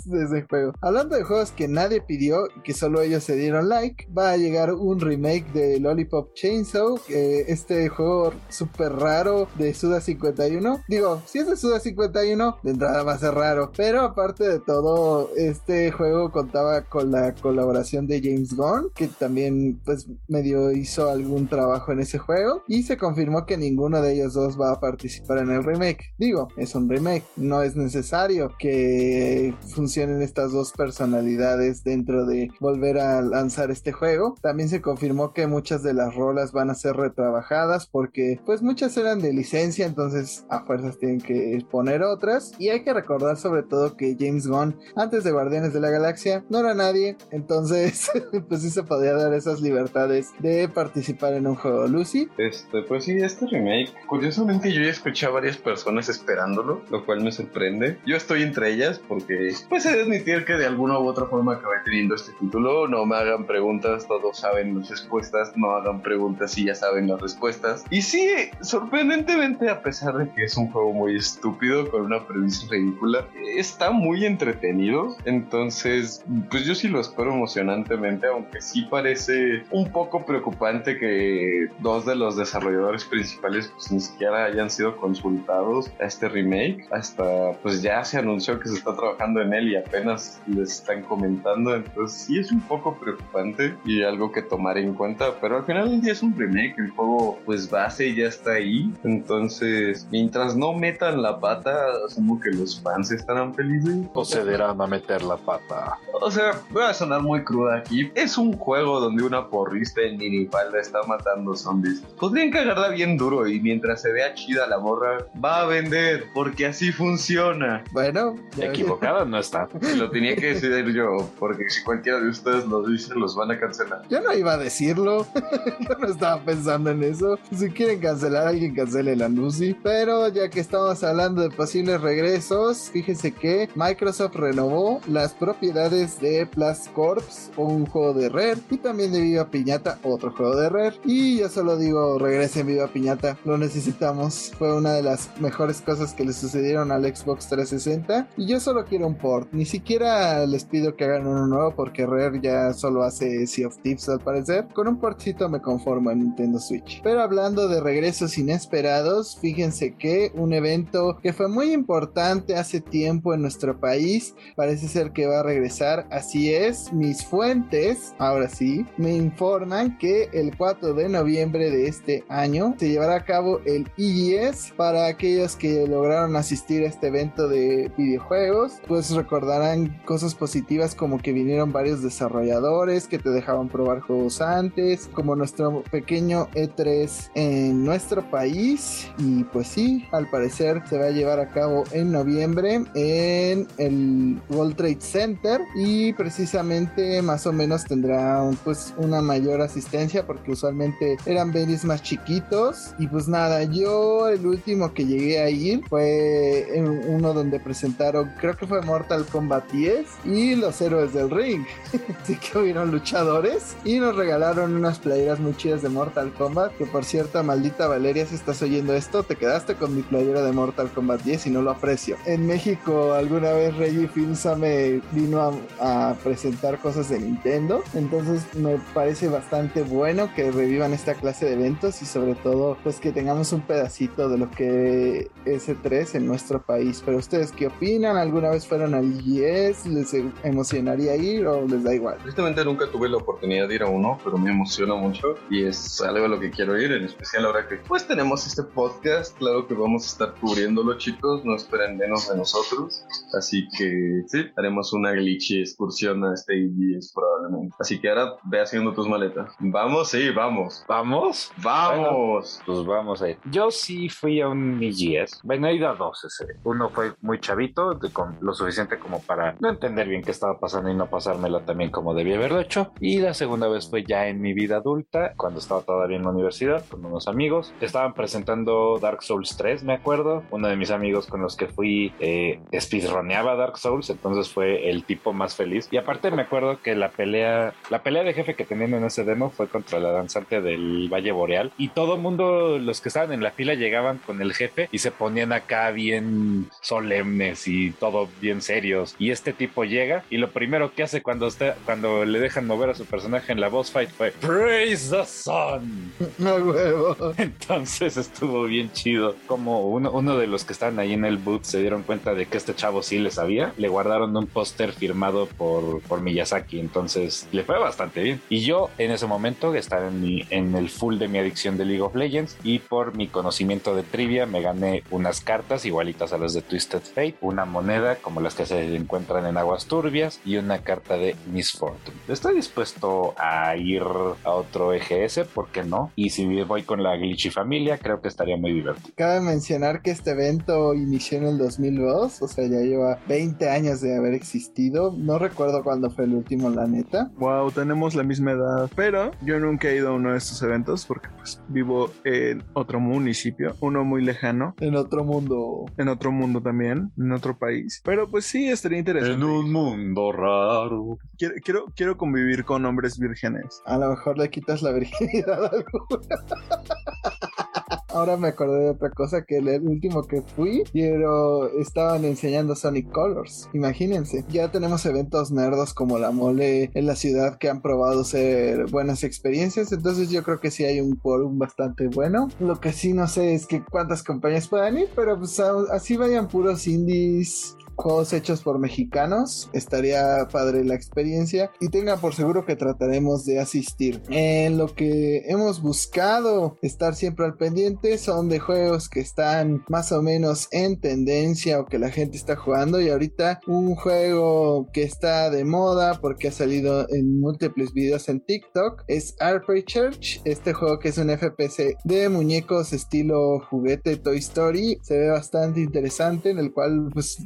Speaker 1: de ese juego. Hablando de juegos que nadie pidió y que solo ellos se dieron like, va a llegar un remake de Lollipop Chainsaw. este juego súper raro de Suda 51. Digo, si es de Suda 51, de entrada va a ser raro. Pero aparte de todo, este juego contaba con la colaboración de James Gunn que también pues medio hizo algún trabajo en ese juego y se confirmó que ninguno de ellos dos va a participar en el remake. Digo, es un remake, no es necesario que funcionen estas dos personalidades dentro de volver a lanzar este juego. También se confirmó que muchas de las rolas van a ser retrabajadas porque pues muchas eran de licencia, entonces a fuerzas tienen que poner otras y hay que recordar sobre todo que James Gunn antes de Guardianes de la Galaxia no era nadie, entonces pues se podría dar esas libertades de participar en un juego, Lucy.
Speaker 3: Este, pues sí, este remake, curiosamente yo ya escuché a varias personas esperándolo, lo cual me sorprende. Yo estoy entre ellas porque, pues, he de admitir que de alguna u otra forma acabé teniendo este título. No me hagan preguntas, todos saben las respuestas, no hagan preguntas y ya saben las respuestas. Y sí, sorprendentemente, a pesar de que es un juego muy estúpido con una premisa ridícula, está muy entretenido. Entonces, pues yo sí lo espero emocionantemente, aunque sí parece un poco preocupante que dos de los desarrolladores principales pues ni siquiera hayan sido consultados a este remake. Hasta pues ya se anunció que se está trabajando en él y apenas les están comentando. Entonces sí es un poco preocupante y algo que tomar en cuenta. Pero al final del día es un remake. El juego pues base ya está ahí. Entonces mientras no metan la pata, asumo que los fans estarán felices.
Speaker 2: O a meter la pata.
Speaker 3: O sea, voy a sonar muy cruda aquí. Es un juego donde una porrista en minifalda está matando zombies. Podrían cagarla bien duro y mientras se vea chida la morra, va a vender, porque así funciona.
Speaker 1: Bueno,
Speaker 2: equivocada no está.
Speaker 3: Lo tenía que decir yo, porque si cualquiera de ustedes lo dice, los van a cancelar.
Speaker 1: Yo no iba a decirlo. yo no estaba pensando en eso. Si quieren cancelar a alguien, cancele la Lucy. Pero ya que estamos hablando de posibles regresos, fíjense que Microsoft renovó las propiedades de Plus Corps, un juego de Red y también de Viva Piñata, otro juego de Red. Y yo solo digo, regresen Viva Piñata, lo necesitamos. Fue una de las mejores cosas que le sucedieron al Xbox 360. Y yo solo quiero un port, ni siquiera les pido que hagan uno nuevo porque Rare ya solo hace Sea of Thieves al parecer. Con un portcito me conformo en Nintendo Switch. Pero hablando de regresos inesperados, fíjense que un evento que fue muy importante hace tiempo en nuestro país parece ser que va a regresar. Así es, mis fuentes sí, me informan que el 4 de noviembre de este año se llevará a cabo el EGS para aquellos que lograron asistir a este evento de videojuegos, pues recordarán cosas positivas como que vinieron varios desarrolladores que te dejaban probar juegos antes, como nuestro pequeño E3 en nuestro país. Y pues sí, al parecer se va a llevar a cabo en noviembre en el World Trade Center. Y precisamente más o menos tendrá pues una mayor asistencia porque usualmente eran venues más chiquitos. Y pues nada yo el último que llegué a ir fue en uno donde presentaron creo que fue Mortal Kombat 10 y los héroes del ring. Así que hubieron luchadores y nos regalaron unas playeras muy chidas de Mortal Kombat que por cierto maldita Valeria si estás oyendo esto te quedaste con mi playera de Mortal Kombat 10 y no lo aprecio. En México alguna vez Reggie Filsa me vino a, a presentar cosas de Nintendo entonces me parece bastante bueno que revivan esta clase de eventos y sobre todo pues que tengamos un pedacito de lo que es E3 en nuestro país. Pero ustedes qué opinan? ¿Alguna vez fueron al IES? ¿Les emocionaría ir o les da igual?
Speaker 3: Justamente nunca tuve la oportunidad de ir a uno, pero me emociona mucho y es algo a lo que quiero ir, en especial ahora que pues tenemos este podcast. Claro que vamos a estar cubriéndolo chicos, no esperen menos de nosotros. Así que sí, haremos una glitchy excursión a este EGS probablemente. Así que ahora ve haciendo tus maletas. Vamos, sí, vamos.
Speaker 2: ¿Vamos?
Speaker 3: ¡Vamos!
Speaker 2: Pues vamos a ir. Yo sí fui a un EGS. Bueno, he ido a dos ese. Uno fue muy chavito, de, con lo suficiente como para no entender bien qué estaba pasando y no pasármelo también como debía haberlo hecho. Y la segunda vez fue ya en mi vida adulta, cuando estaba todavía en la universidad con unos amigos. Estaban presentando Dark Souls 3, me acuerdo. Uno de mis amigos con los que fui eh, speedroneaba Dark Souls, entonces fue el tipo más feliz. Y aparte me acuerdo que la pelea, la pelea de jefe que tenían en ese demo fue contra la danzante del Valle Boreal. Y todo mundo, los que estaban en la fila, llegaban con el jefe y se ponían acá bien solemnes y todo bien serios. Y este tipo llega y lo primero que hace cuando, está, cuando le dejan mover a su personaje en la boss fight fue Praise the Sun.
Speaker 1: No huevo.
Speaker 2: Entonces estuvo bien chido. Como uno, uno de los que estaban ahí en el booth se dieron cuenta de que este chavo sí le sabía, le guardaron un póster firmado por, por Miyazaki. Entonces le fue bastante bien. Y yo en ese momento estaba en, mi, en el full de mi adicción de League of Legends y por mi conocimiento de trivia me gané unas cartas igualitas a las de Twisted Fate, una moneda como las que se encuentran en aguas turbias y una carta de Miss Fortune. Estoy dispuesto a ir a otro EGS, ¿por qué no? Y si voy con la Glitchy familia, creo que estaría muy divertido.
Speaker 1: Cabe mencionar que este evento inició en el 2002, o sea, ya lleva 20 años de haber existido. No recuerdo cuándo fue el último, la neta.
Speaker 4: Wow, tenemos la misma edad, pero yo nunca he ido a uno de estos eventos porque pues vivo en otro municipio, uno muy lejano,
Speaker 1: En otro mundo.
Speaker 4: en otro mundo también, en otro país. Pero pues sí, estaría interesante.
Speaker 2: mundo raro.
Speaker 4: Quiero, quiero, quiero convivir con hombres vírgenes.
Speaker 1: A lo mejor le quitas la virginidad a alguno. Ahora me acordé de otra cosa que el último que fui, pero estaban enseñando Sonic Colors. Imagínense, ya tenemos eventos nerdos como la mole en la ciudad que han probado ser buenas experiencias, entonces yo creo que sí hay un quórum bastante bueno. Lo que sí no sé es que cuántas compañías puedan ir, pero pues así vayan puros indies juegos hechos por mexicanos. Estaría padre la experiencia y tenga por seguro que trataremos de asistir. En lo que hemos buscado estar siempre al pendiente son de juegos que están más o menos en tendencia o que la gente está jugando y ahorita un juego que está de moda porque ha salido en múltiples videos en TikTok es Arpey Church, este juego que es un FPS de muñecos estilo juguete Toy Story, se ve bastante interesante en el cual pues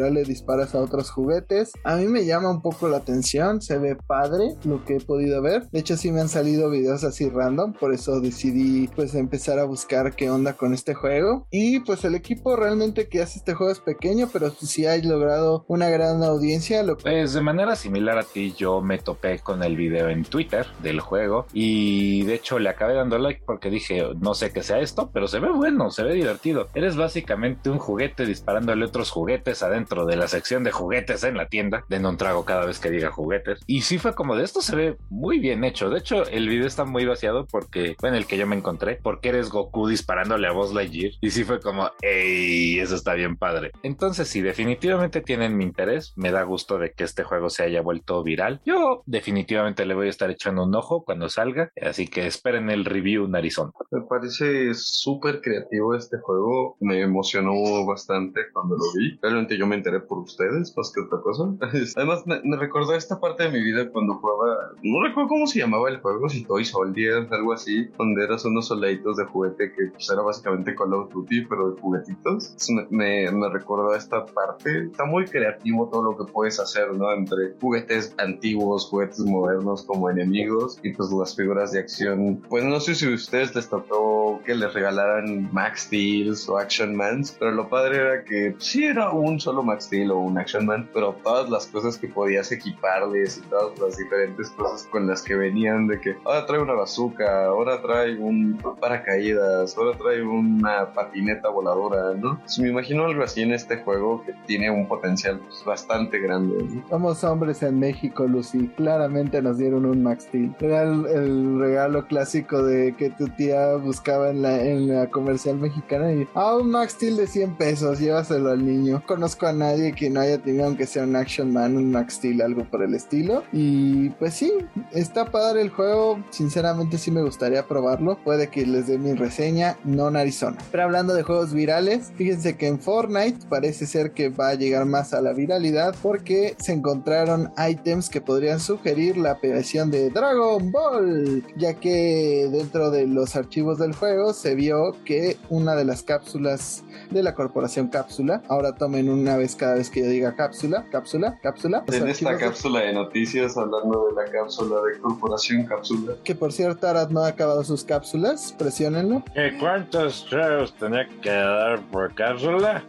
Speaker 1: literal le disparas a otros juguetes. A mí me llama un poco la atención, se ve padre lo que he podido ver. De hecho sí me han salido videos así random, por eso decidí pues empezar a buscar qué onda con este juego. Y pues el equipo realmente que hace este juego es pequeño, pero sí ha logrado una gran audiencia. Lo
Speaker 2: Pues de manera similar a ti, yo me topé con el video en Twitter del juego y de hecho le acabé dando like porque dije, no sé qué sea esto, pero se ve bueno, se ve divertido. Eres básicamente un juguete disparándole otros juguetes adentro de la sección de juguetes en la tienda, de un trago cada vez que diga juguetes. Y sí fue como de esto se ve muy bien hecho. De hecho, el video está muy vaciado porque en el que yo me encontré, porque eres Goku disparándole a Buzz Lightyear. Y sí fue como, ey, eso está bien padre. Entonces, sí, definitivamente tienen mi interés. Me da gusto de que este juego se haya vuelto viral. Yo definitivamente le voy a estar echando un ojo cuando salga. Así que esperen el review narizón.
Speaker 3: Me parece súper creativo este juego. Me emocionó bastante cuando lo vi. Realmente yo me enteré por ustedes más que otra cosa. Además, me, me recordó esta parte de mi vida cuando jugaba. No recuerdo cómo se llamaba el juego, si Toy Soldier, algo así, donde eras unos soldaditos de juguete que pues, era básicamente Call of Duty, pero de juguetitos. Me, me recordó esta parte. Está muy creativo todo lo que puedes hacer, ¿no? Entre juguetes antiguos, juguetes modernos como enemigos y pues las figuras de acción. Pues no sé si a ustedes les tocó que les regalaran Max Steels o Action Mans, pero lo padre era que sí era un solo Max Steel o un Action Man, pero todas las cosas que podías equiparles y todas las diferentes cosas con las que venían de que ahora trae una bazooka, ahora trae un paracaídas, ahora trae una patineta voladora, ¿no? Pues me imagino algo así en este juego que tiene un potencial pues, bastante grande. ¿no?
Speaker 1: Somos hombres en México, Lucy. Claramente nos dieron un Max Steel. Era el, el regalo clásico de que tu tía buscaba en la, en comercial mexicana y ah, un Max Steel de 100 pesos, llévaselo al niño. Conozco a nadie que no haya tenido aunque sea un Action Man, un Max Steel, algo por el estilo. Y pues sí, está padre el juego. Sinceramente sí me gustaría probarlo. Puede que les dé mi reseña California, non Arizona. Pero hablando de juegos virales, fíjense que en Fortnite parece ser que va a llegar más a la viralidad porque se encontraron ítems que podrían sugerir la aparición de Dragon Ball, ya que dentro de los archivos del juego se vio que una de las cápsulas de la corporación Cápsula, ahora tomen una vez cada vez que yo diga cápsula, cápsula, cápsula.
Speaker 3: En esta cápsula de noticias hablando de la cápsula de corporación Cápsula.
Speaker 1: Que por cierto, Arad no ha acabado sus cápsulas, presiónenlo.
Speaker 2: ¿Cuántos tragos tenía que dar por cápsula?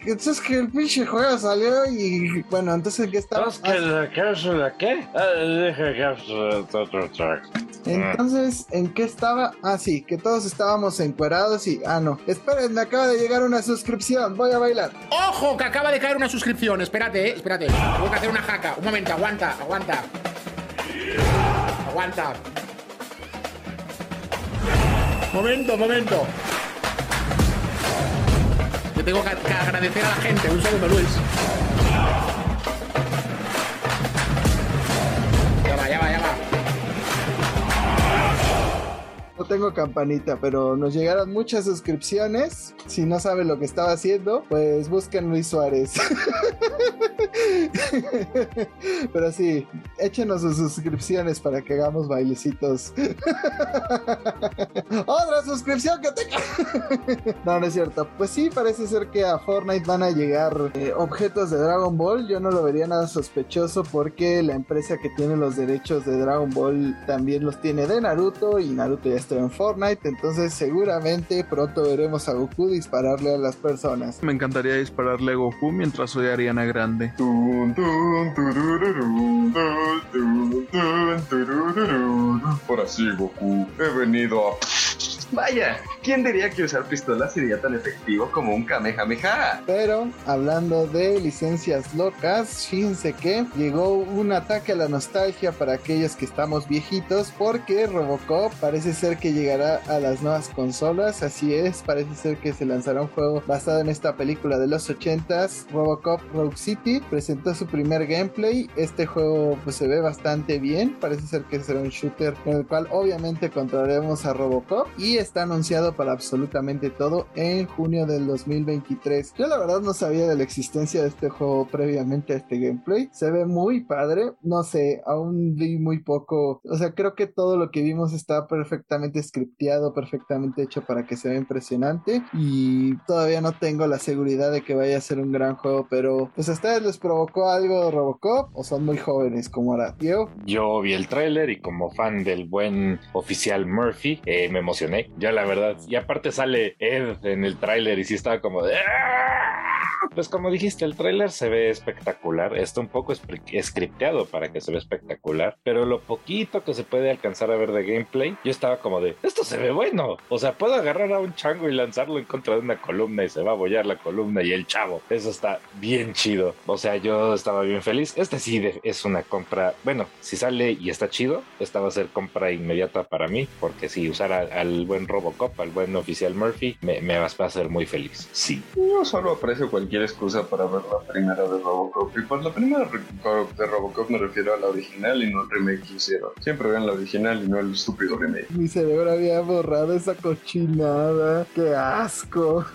Speaker 1: Entonces que el pinche juego salió y bueno, entonces ¿qué estaba?
Speaker 2: ¿Entonces que la cápsula qué? Ah, dije cápsula otro trago.
Speaker 1: Entonces, ¿en qué estaba? Ah, sí, que todos estábamos encuerados y... Ah, no. Esperen, me acaba de llegar una suscripción. Voy a bailar.
Speaker 5: ¡Ojo! Que acaba de caer una suscripción. Espérate, eh, espérate. Tengo que hacer una jaca. Un momento, aguanta, aguanta. Aguanta. Momento, momento. Yo tengo que, agradecer a la gente. Un segundo, Luis.
Speaker 1: No tengo campanita, pero nos llegaron muchas suscripciones. Si no sabe lo que estaba haciendo, pues busquen Luis Suárez. pero sí, échenos sus suscripciones para que hagamos bailecitos. Otra suscripción que te... no, no es cierto. Pues sí, parece ser que a Fortnite van a llegar eh, objetos de Dragon Ball. Yo no lo vería nada sospechoso porque la empresa que tiene los derechos de Dragon Ball también los tiene de Naruto y Naruto ya está en Fortnite. Entonces seguramente pronto veremos a Goku dispararle a las personas.
Speaker 4: Me encantaría dispararle a Goku mientras soy Ariana Grande.
Speaker 3: Por así, Goku, he venido a... Vaya, ¿quién diría que usar pistolas sería tan efectivo como un Kamehameha?
Speaker 1: Pero hablando de licencias locas, que llegó un ataque a la nostalgia para aquellos que estamos viejitos porque Robocop parece ser que llegará a las nuevas consolas, así es, parece ser que se lanzará un juego basado en esta película de los 80s, Robocop Rogue City, presentó su primer gameplay, este juego pues se ve bastante bien, parece ser que será un shooter en el cual obviamente controlaremos a Robocop y está anunciado para absolutamente todo en junio del 2023. Yo la verdad no sabía de la existencia de este juego previamente a este gameplay. Se ve muy padre. No sé, aún vi muy poco. O sea, creo que todo lo que vimos está perfectamente scripteado, perfectamente hecho para que se vea impresionante. Y todavía no tengo la seguridad de que vaya a ser un gran juego. Pero, pues a ustedes les provocó algo Robocop o son muy jóvenes como ahora. Diego.
Speaker 2: Yo vi el tráiler y como fan del buen oficial Murphy, eh, me emocioné. Ya la verdad. Y aparte sale Ed en el tráiler y sí estaba como de... "Ah". Pues como dijiste, el tráiler se ve espectacular. Está un poco scripteado para que se vea espectacular. Pero lo poquito que se puede alcanzar a ver de gameplay, yo estaba como de, esto se ve bueno. O sea, puedo agarrar a un chango y lanzarlo en contra de una columna y se va a bollar la columna y el chavo. Eso está bien chido. O sea, yo estaba bien feliz. Este sí es una compra. Bueno, si sale y está chido, esta va a ser compra inmediata para mí. Porque si usara al buen Robocop, al buen oficial Murphy, me, me va a hacer muy feliz. Sí.
Speaker 3: Yo solo aprecio cualquier excusa para ver la primera de Robocop. Y por la primera de Robocop me refiero a la original y no al remake que hicieron. Siempre vean la original y no el estúpido remake.
Speaker 1: Mi cerebro había borrado esa cochinada. ¡Qué asco!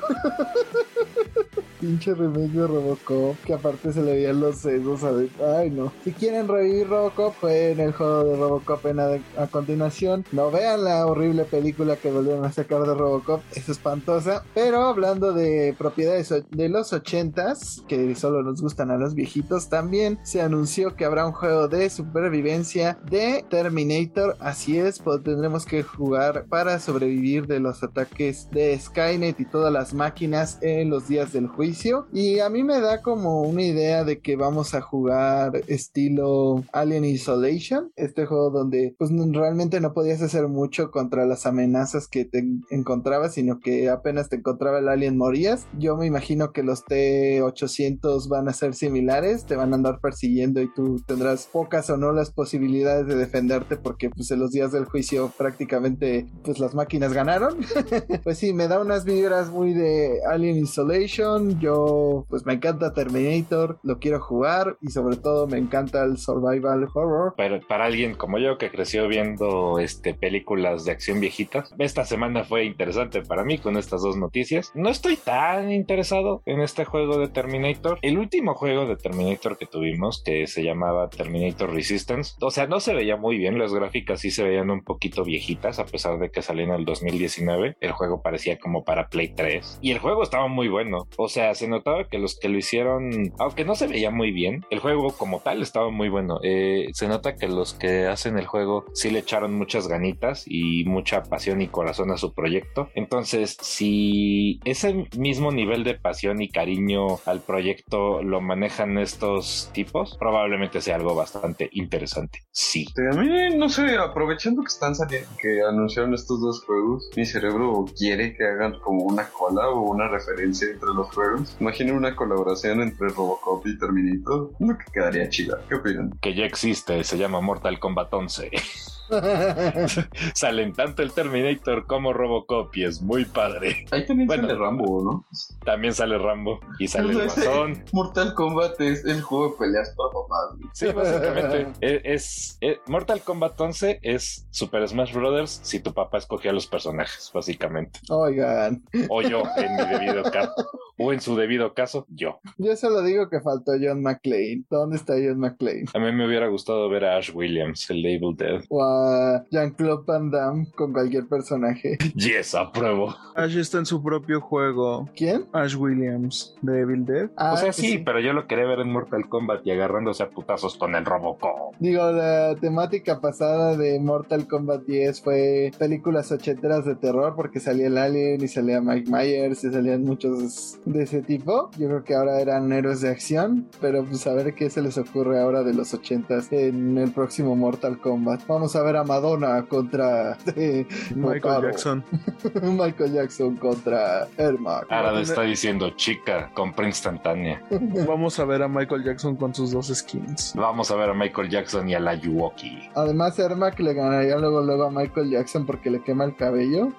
Speaker 1: Pinche remake de Robocop, que aparte se le veían los sesos a ver- Ay, no. Si quieren revivir Robocop, en el juego de Robocop en a, a continuación. No vean la horrible película que volvieron a sacar de Robocop, es espantosa. Pero hablando de propiedades de los 80s, que solo nos gustan a los viejitos, también se anunció que habrá un juego de supervivencia de Terminator. Así es, pues tendremos que jugar para sobrevivir de los ataques de Skynet y todas las máquinas en los días del juicio. Y a mí me da como una idea de que vamos a jugar estilo Alien Isolation, este juego donde pues realmente no podías hacer mucho contra las amenazas que te encontrabas, sino que apenas te encontraba el alien morías. Yo me imagino que los T800 van a ser similares, te van a andar persiguiendo y tú tendrás pocas o no las posibilidades de defenderte porque pues en los días del juicio prácticamente pues las máquinas ganaron. pues sí, me da unas vibras muy de Alien Isolation, yo pues me encanta Terminator, lo quiero jugar y sobre todo me encanta el survival horror.
Speaker 2: Pero para alguien como yo que creció viendo este, películas de acción viejitas, esta semana fue interesante para mí con estas dos noticias. No estoy tan interesado en este juego de Terminator. El último juego de Terminator que tuvimos, que se llamaba Terminator Resistance, o sea, no se veía muy bien, las gráficas sí se veían un poquito viejitas, a pesar de que salió en el 2019. El juego parecía como para Play 3 y el juego estaba muy bueno. O sea, se notaba que los que lo hicieron, aunque no se veía muy bien, el juego como tal estaba muy bueno. Eh, se nota que los que hacen el juego sí le echaron muchas ganitas y mucha pasión y corazón a su proyecto. Entonces, si ese mismo nivel de pasión y cariño al proyecto lo manejan estos tipos, probablemente sea algo bastante interesante. Sí.
Speaker 3: A mí, no sé, aprovechando que están saliendo, que anunciaron estos dos juegos, mi cerebro quiere que hagan como una cola o una referencia entre los juegos. Imaginen una colaboración entre Robocop y Terminator, lo que quedaría chida. ¿Qué opinan?
Speaker 2: Que ya existe, se llama Mortal Kombat 11. Salen tanto el Terminator como Robocop y es muy padre.
Speaker 3: Ahí también sale Rambo, ¿no?
Speaker 2: También sale Rambo y sale el Guasón.
Speaker 3: Mortal Kombat es el juego de peleas para papás.
Speaker 2: Sí, básicamente. es, es, Mortal Kombat 11 es Super Smash Brothers si tu papá escogía los personajes, básicamente.
Speaker 1: Oigan.
Speaker 2: O yo, en mi debido caso. O en su debido caso, yo.
Speaker 1: Yo solo digo que faltó John McClane. ¿Dónde está John McClane?
Speaker 2: A mí me hubiera gustado ver a Ash Williams, el Evil Dead.
Speaker 1: O a Jean-Claude Van Damme con cualquier personaje.
Speaker 2: Yes, apruebo.
Speaker 4: Ash está en su propio juego.
Speaker 1: ¿Quién?
Speaker 4: Ash Williams, de Evil Dead.
Speaker 1: Ah,
Speaker 2: o sea,
Speaker 1: sí.
Speaker 2: pero yo lo quería ver en Mortal Kombat y agarrándose a putazos con el Robocop.
Speaker 1: Digo, la temática pasada de Mortal Kombat 10 fue películas ochenteras de terror porque salía el Alien y salía Mike Myers y salían muchos de ese tipo. Yo creo que ahora eran héroes de acción, pero pues a ver qué se les ocurre ahora de los ochentas en el próximo Mortal Kombat. Vamos a ver a Madonna contra eh,
Speaker 4: Michael
Speaker 1: Motaro.
Speaker 4: Jackson.
Speaker 1: Michael Jackson contra Ermac.
Speaker 2: Arad está diciendo chica, compra instantánea.
Speaker 4: Vamos a ver a Michael Jackson con sus dos skins.
Speaker 2: Vamos a ver a Michael Jackson y a la Yuoki.
Speaker 1: Además, Ermac le ganaría luego, luego a Michael Jackson porque le quema el cabello.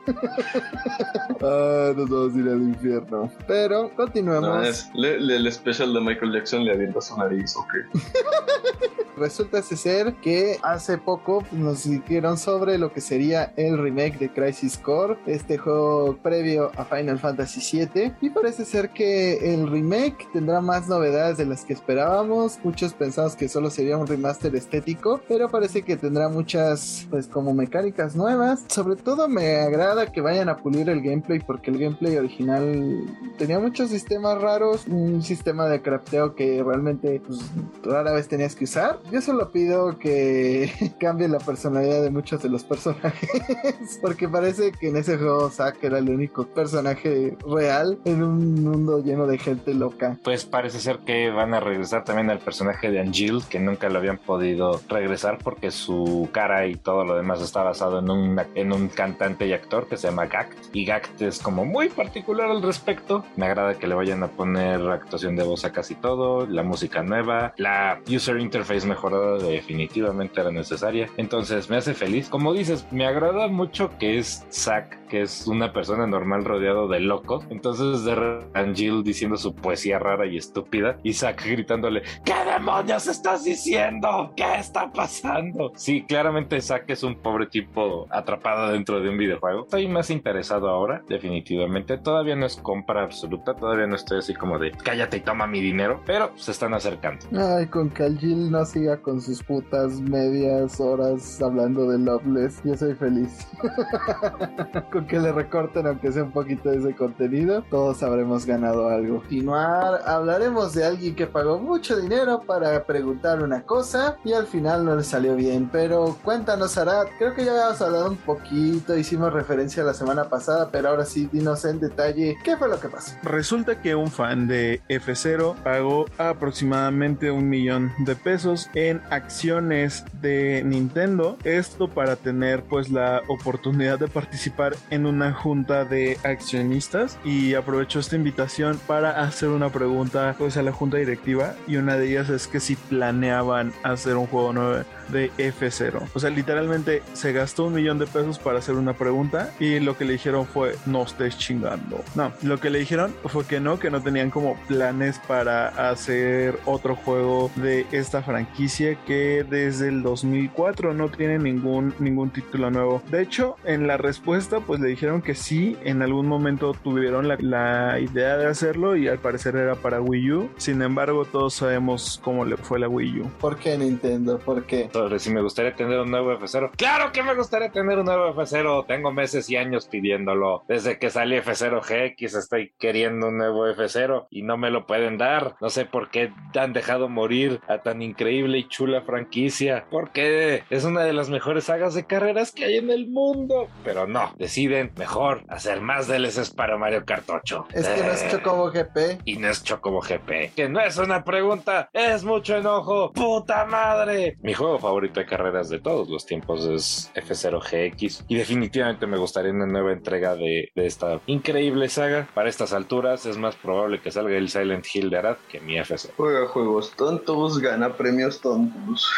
Speaker 1: ah, nos vamos a ir al infierno. Pero continuemos.
Speaker 3: No, es, le- le- el special de Michael Jackson le avienta su nariz, ok.
Speaker 1: Resulta ser que hace poco nos dijeron sobre lo que sería el remake de Crisis Core, este juego previo a Final Fantasy VII. Y parece ser que el remake tendrá más novedades de las que esperábamos. Muchos pensamos que solo sería un remaster estético, pero parece que tendrá muchas, pues, como mecánicas nuevas. Sobre todo me agrada que vayan a pulir el gameplay porque el gameplay original tenía muchos sistemas raros, un sistema de crafteo que realmente pues, rara vez tenías que usar. Yo solo pido que cambie la personalidad de muchos de los personajes, porque parece que en ese juego Zack era el único personaje real en un mundo lleno de gente loca.
Speaker 2: Pues parece ser que van a regresar también al personaje de Angel, que nunca lo habían podido regresar porque su cara y todo lo demás está basado en un, en un cantante y actor que se llama Gact. Y Gact es como muy particular al respecto. Me que le vayan a poner actuación de voz a casi todo, la música nueva, la user interface mejorada definitivamente era necesaria. Entonces me hace feliz. Como dices, me agrada mucho que es Zack, que es una persona normal rodeado de locos. Entonces de Angel diciendo su poesía rara y estúpida y Zack gritándole, ¿qué demonios estás diciendo? ¿Qué está pasando? Sí, claramente Zack es un pobre tipo atrapado dentro de un videojuego. Estoy más interesado ahora, definitivamente. Todavía no es compra absoluta, todavía no estoy así como de cállate y toma mi dinero, pero se están acercando.
Speaker 1: Ay, con que Jill no siga con sus putas medias horas hablando de Loveless, yo soy feliz. con que le recorten aunque sea un poquito de ese contenido, todos habremos ganado algo. Continuar, hablaremos de alguien que pagó mucho dinero para preguntar una cosa y al final no le salió bien. Pero cuéntanos, Arad, creo que ya habíamos hablado un poquito, hicimos referencia la semana pasada, pero ahora sí, dinos en detalle qué fue lo que pasó.
Speaker 4: Resulta que un fan de F0 pagó aproximadamente un millón de pesos en acciones de Nintendo. Esto para tener pues la oportunidad de participar en una junta de accionistas. Y aprovecho esta invitación para hacer una pregunta pues a la junta directiva. Y una de ellas es que si planeaban hacer un juego nuevo de F0. O sea, literalmente se gastó un millón de pesos para hacer una pregunta y lo que le dijeron fue no estés chingando. No, lo que le dijeron fue que no, que no tenían como planes para hacer otro juego de esta franquicia que desde el 2004 no tiene ningún, ningún título nuevo. De hecho, en la respuesta pues le dijeron que sí, en algún momento tuvieron la, la idea de hacerlo y al parecer era para Wii U. Sin embargo, todos sabemos cómo le fue la Wii U.
Speaker 1: ¿Por qué Nintendo? ¿Por qué?
Speaker 2: Sobre si me gustaría tener un nuevo F0. ¡Claro que me gustaría tener un nuevo F0! Tengo meses y años pidiéndolo. Desde que salió F0 GX estoy queriendo un nuevo F0 y no me lo pueden dar. No sé por qué han dejado morir a tan increíble y chula franquicia. Porque es una de las mejores sagas de carreras que hay en el mundo. Pero no, deciden mejor hacer más DLCs para Mario Kart 8.
Speaker 1: Es que no es
Speaker 2: Eh,
Speaker 1: Chocobo GP.
Speaker 2: y no es Chocobo GP. Que no es una pregunta, es mucho enojo. ¡Puta madre! Mi juego favorito de carreras de todos los tiempos es F0 GX. Y definitivamente me gustaría una nueva entrega de, de esta increíble saga. Para estas alturas es más probable que salga el Silent Hill de Arad que mi F0.
Speaker 3: Juega juegos tontos, gana premios tontos.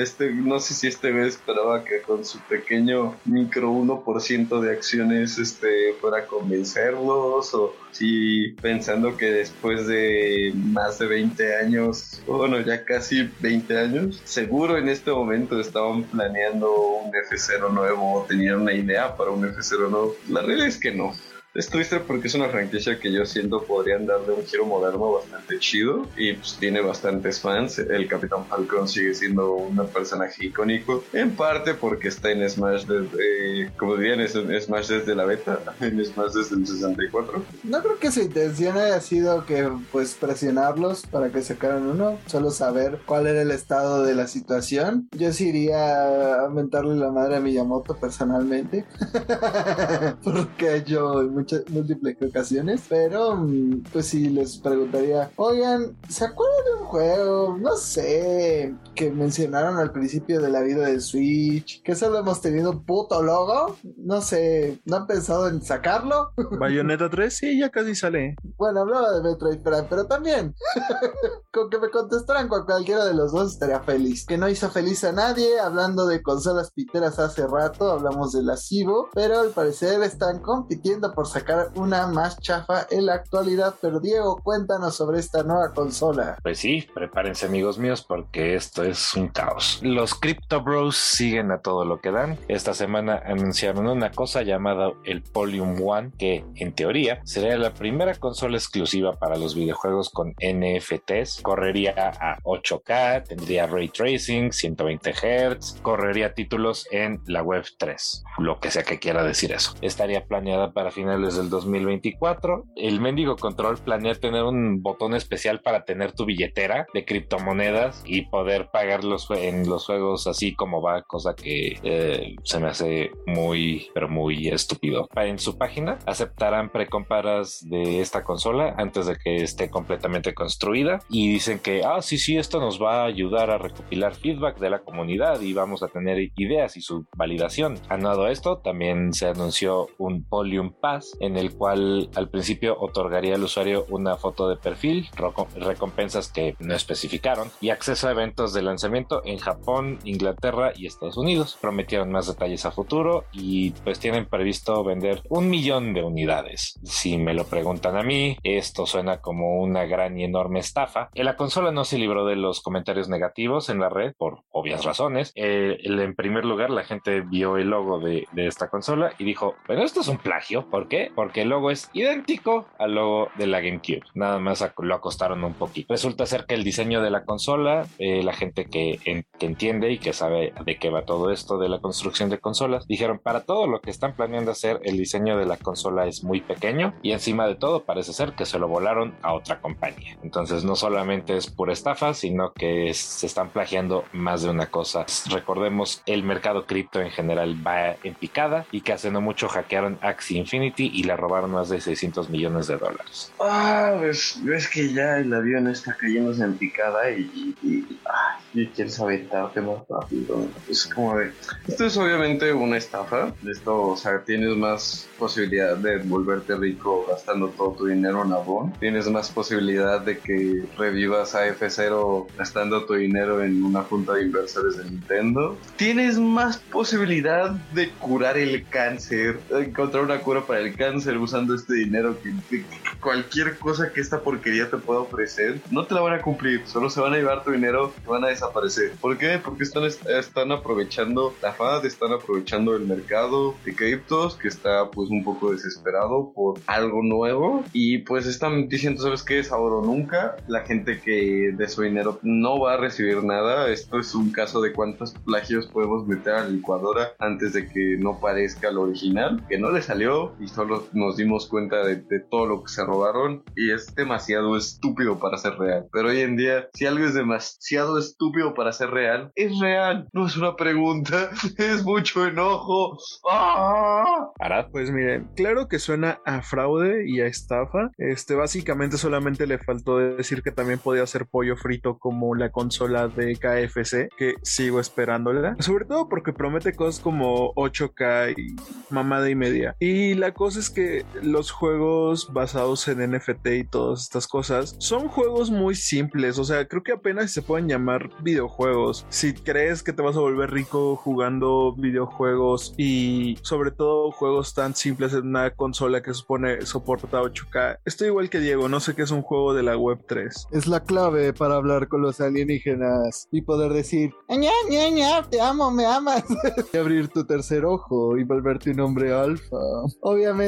Speaker 3: Este, no sé si este vez esperaba que con su pequeño micro 1% de acciones este, fuera a convencerlos o si pensando que después de más de 20 años, bueno, ya casi 20 años, seguro en este momento estaban planeando un F0 nuevo o tenían una idea para un F0 nuevo. La realidad es que no. Es triste porque es una franquicia que yo siento podrían darle un giro moderno bastante chido y pues tiene bastantes fans. El Capitán Falcon sigue siendo un personaje icónico, en parte porque está en Smash desde, como dirían, en Smash desde la beta, en Smash desde el 64.
Speaker 1: No creo que su intención haya sido que pues presionarlos para que sacaran uno, solo saber cuál era el estado de la situación. Yo sí iría a mentarle la madre a Miyamoto personalmente, porque yo en muchas múltiples ocasiones, pero mm, pues sí les preguntaría, oigan, ¿se acuerdan de un juego? No sé, que mencionaron al principio de la vida del Switch, que solo hemos tenido puto logo, no sé, ¿no han pensado en sacarlo?
Speaker 4: Bayonetta 3, sí, ya casi sale.
Speaker 1: Bueno, hablaba de Metroid Prime, pero también con que me contestaran con cualquiera de los dos estaría feliz. Que no hizo feliz a nadie, hablando de consolas piteras hace rato, hablamos de la Cibo, pero al parecer están compitiendo por sacar una más chafa en la actualidad. Pero Diego, cuéntanos sobre esta nueva consola.
Speaker 2: Pues sí, prepárense amigos míos porque esto es un caos. Los Crypto Bros siguen a todo lo que dan. Esta semana anunciaron una cosa llamada el Polium One, que en teoría sería la primera consola exclusiva para los videojuegos con NFTs. Correría a 8K, tendría ray tracing, 120 Hz, correría títulos en la web 3, lo que sea que quiera decir eso. Estaría planeada para finales del 2024. El mendigo control planea tener un botón especial para tener tu billetera de criptomonedas y poder pagarlos en los juegos así como va, cosa que eh, se me hace muy, pero muy estúpido. En su página aceptarán precomparas de esta consola antes de que esté completamente construida y dicen que, ah, sí, sí, esto nos va a ayudar a recopilar feedback de la comunidad y vamos a tener ideas y su validación. Aunado a esto, también se anunció un Polium Pass en el cual al principio otorgaría al usuario una foto de perfil, recompensas que no especificaron y acceso a eventos de lanzamiento en Japón, Inglaterra y Estados Unidos. Prometieron más detalles a futuro y pues tienen previsto vender un millón de unidades. Si me lo preguntan a mí, esto suena como una gran y enorme estafa. Eh, La consola no se libró de los comentarios negativos en la red por obvias razones. Eh, en primer lugar, la gente vio el logo de, de esta consola y dijo, bueno, esto es un plagio. ¿Por qué? Porque el logo es idéntico al logo de la GameCube. Nada más lo acostaron un poquito. Resulta ser que el diseño de la consola, eh, la gente que, en- que entiende y que sabe de qué va todo esto de la construcción de consolas, dijeron, para todo lo que están planeando hacer, el diseño de la consola es muy pequeño y encima de todo parece ser que se lo volaron a otra compañía. Entonces no solamente es pura estafa, sino que es- se están plagiando más de una cosa. Recordemos, el mercado cripto en general va en picada y que hace no mucho hackearon Axie Infinity y le robaron más de 600 millones de dólares.
Speaker 3: Ah, ves, ves que ya el avión está cayéndose en picada y, y, y- ay, y quieres aventarte más rápido. Es como de. Esto es obviamente una estafa. Esto, o sea, tienes más posibilidad de volverte rico gastando todo tu dinero en Avon. Tienes más posibilidad de que sobrevivas a F0 gastando tu dinero en una junta de inversores de Nintendo, tienes más posibilidad de curar el cáncer, de encontrar una cura para el cáncer usando este dinero que, que cualquier cosa que esta porquería te pueda ofrecer, no te la van a cumplir, solo se van a llevar tu dinero y van a desaparecer. ¿Por qué? Porque están, están aprovechando la FAD, están aprovechando el mercado de criptos que está pues un poco desesperado por algo nuevo y pues están diciendo, ¿sabes qué? Es ahora o nunca. La gente que de su dinero no va a recibir nada. Esto es un caso de cuántos plagios podemos meter a la licuadora antes de que no parezca lo original, que no le salió y solo nos dimos cuenta de, de todo lo que se robaron y es demasiado estúpido para ser real. Pero hoy en día, si algo es demasiado estúpido para ser real, es real. No es una pregunta, es mucho enojo. ¡Ah!
Speaker 2: Arad,
Speaker 4: Pues miren, claro que suena a fraude y a estafa. Este, básicamente solamente le faltó decir que también podía ser pollo frito como la consola de KFC, que sigo esperándola. Sobre todo porque promete cosas como 8K y mamada y media. Y la cosa es que los juegos basados en NFT y todas estas cosas son juegos muy simples. O sea, creo que apenas se pueden llamar videojuegos. Si crees que te vas a volver rico jugando videojuegos y sobre todo juegos tan simples en una consola que supone soporta 8K, estoy igual que Diego, no sé qué es un juego de la web 3.
Speaker 1: Es la clave para hablar con los alienígenas y poder decir, ña, ña, ña, te amo, me amas. y abrir tu tercer ojo y volverte un hombre alfa. Obviamente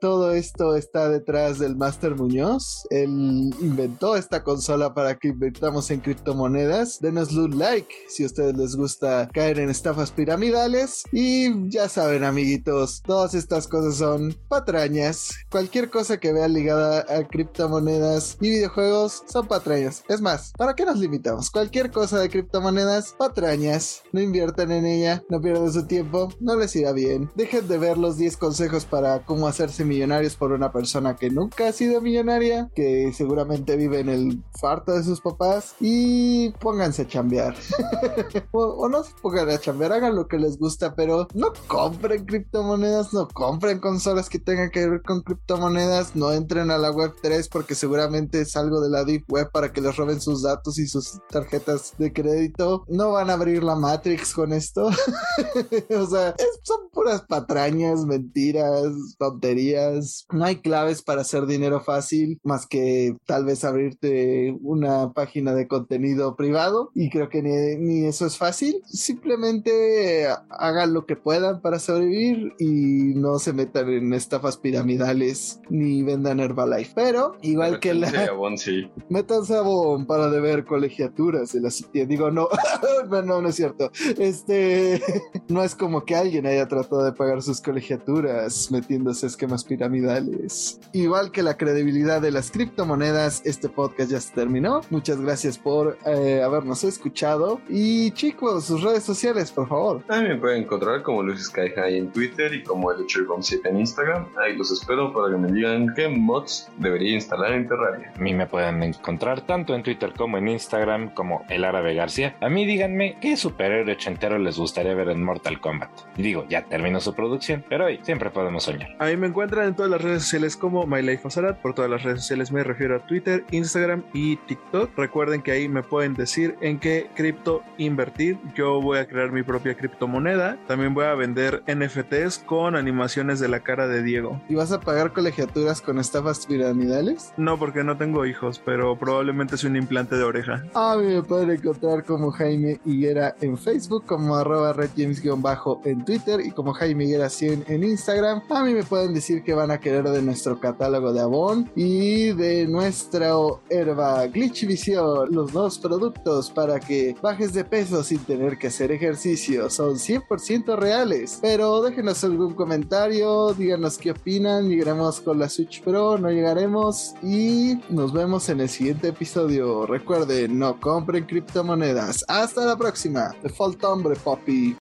Speaker 1: todo esto está detrás del Master Muñoz. Él inventó esta consola para que invirtamos en criptomonedas. Denos un like si a ustedes les gusta caer en estafas piramidales. Y ya saben, amiguitos, todas estas cosas son patrañas. Cualquier cosa que vean ligada a criptomonedas y videojuegos son patrañas. Es más, ¿para qué nos limitamos? Cualquier cosa de criptomonedas, patrañas. No inviertan en ella, no pierdan su tiempo, no les irá bien. Dejen de ver los 10 consejos para cómo hacerse millonarios por una persona que nunca ha sido millonaria, que seguramente vive en el farto de sus papás y pónganse a chambear. o, no se pongan a chambear, hagan lo que les gusta, pero no compren criptomonedas, no compren consolas que tengan que ver con criptomonedas, no entren a la web 3 porque seguramente es algo de la deep web para que les roben sus datos y sus tarjetas de crédito. No van a abrir la Matrix con esto. o sea, son puras patrañas, mentiras, tonterías. No hay claves para hacer dinero fácil más que tal vez abrirte una página de contenido privado y creo que ni, ni eso es fácil. Simplemente hagan lo que puedan para sobrevivir y no se metan en estafas piramidales ni vendan Herbalife. Pero igual que la...
Speaker 3: Avon, sí.
Speaker 1: Métanse a Bon para deber colegiaturas en la City. Digo, no, no, no es cierto. Este no es como que alguien haya tratado de pagar sus colegiaturas metiéndose esquemas piramidales. Igual que la credibilidad de las criptomonedas, este podcast ya se terminó. Muchas gracias por eh, habernos escuchado. Y chicos, sus redes sociales, por favor.
Speaker 3: También me pueden encontrar como Luis Sky High en Twitter y como el 7 en Instagram. Ahí los espero para que me digan qué mods debería instalar en Terraria.
Speaker 2: A mí me pueden encontrar tanto en Twitter como en Instagram como el árabe García. A mí díganme qué superhéroe ochentero les gustaría ver en Mortal Kombat. Digo, ya terminó su producción, pero hoy siempre podemos soñar.
Speaker 4: Ahí me encuentran en todas las redes sociales como My Life. Por todas las redes sociales me refiero a Twitter, Instagram y TikTok. Recuerden que ahí me pueden decir en qué cripto invertir. Yo voy a crear mi propia criptomoneda. También voy a vender NFTs con animaciones de la cara de Diego.
Speaker 1: ¿Y vas a pagar colegiaturas con estafas piramidales?
Speaker 4: No porque no tengo hijos, pero probablemente es un implante de oreja.
Speaker 1: A mí me pueden encontrar como Jaime Higuera en Facebook, como arroba redjames-bajo en Twitter y como Jaime Higuera 100 en Instagram. A mí me pueden decir que van a querer de nuestro catálogo de Avon y de nuestro Herba Glitch Vision, los dos productos para que bajes de peso sin tener que hacer ejercicio. Son 100% reales. Pero déjenos algún comentario, díganos qué opinan. Llegaremos con la Switch Pro, no llegaremos y nos vemos en el siguiente episodio. Recuerden, no compren criptomonedas. Hasta la próxima. Te falta hambre, papi.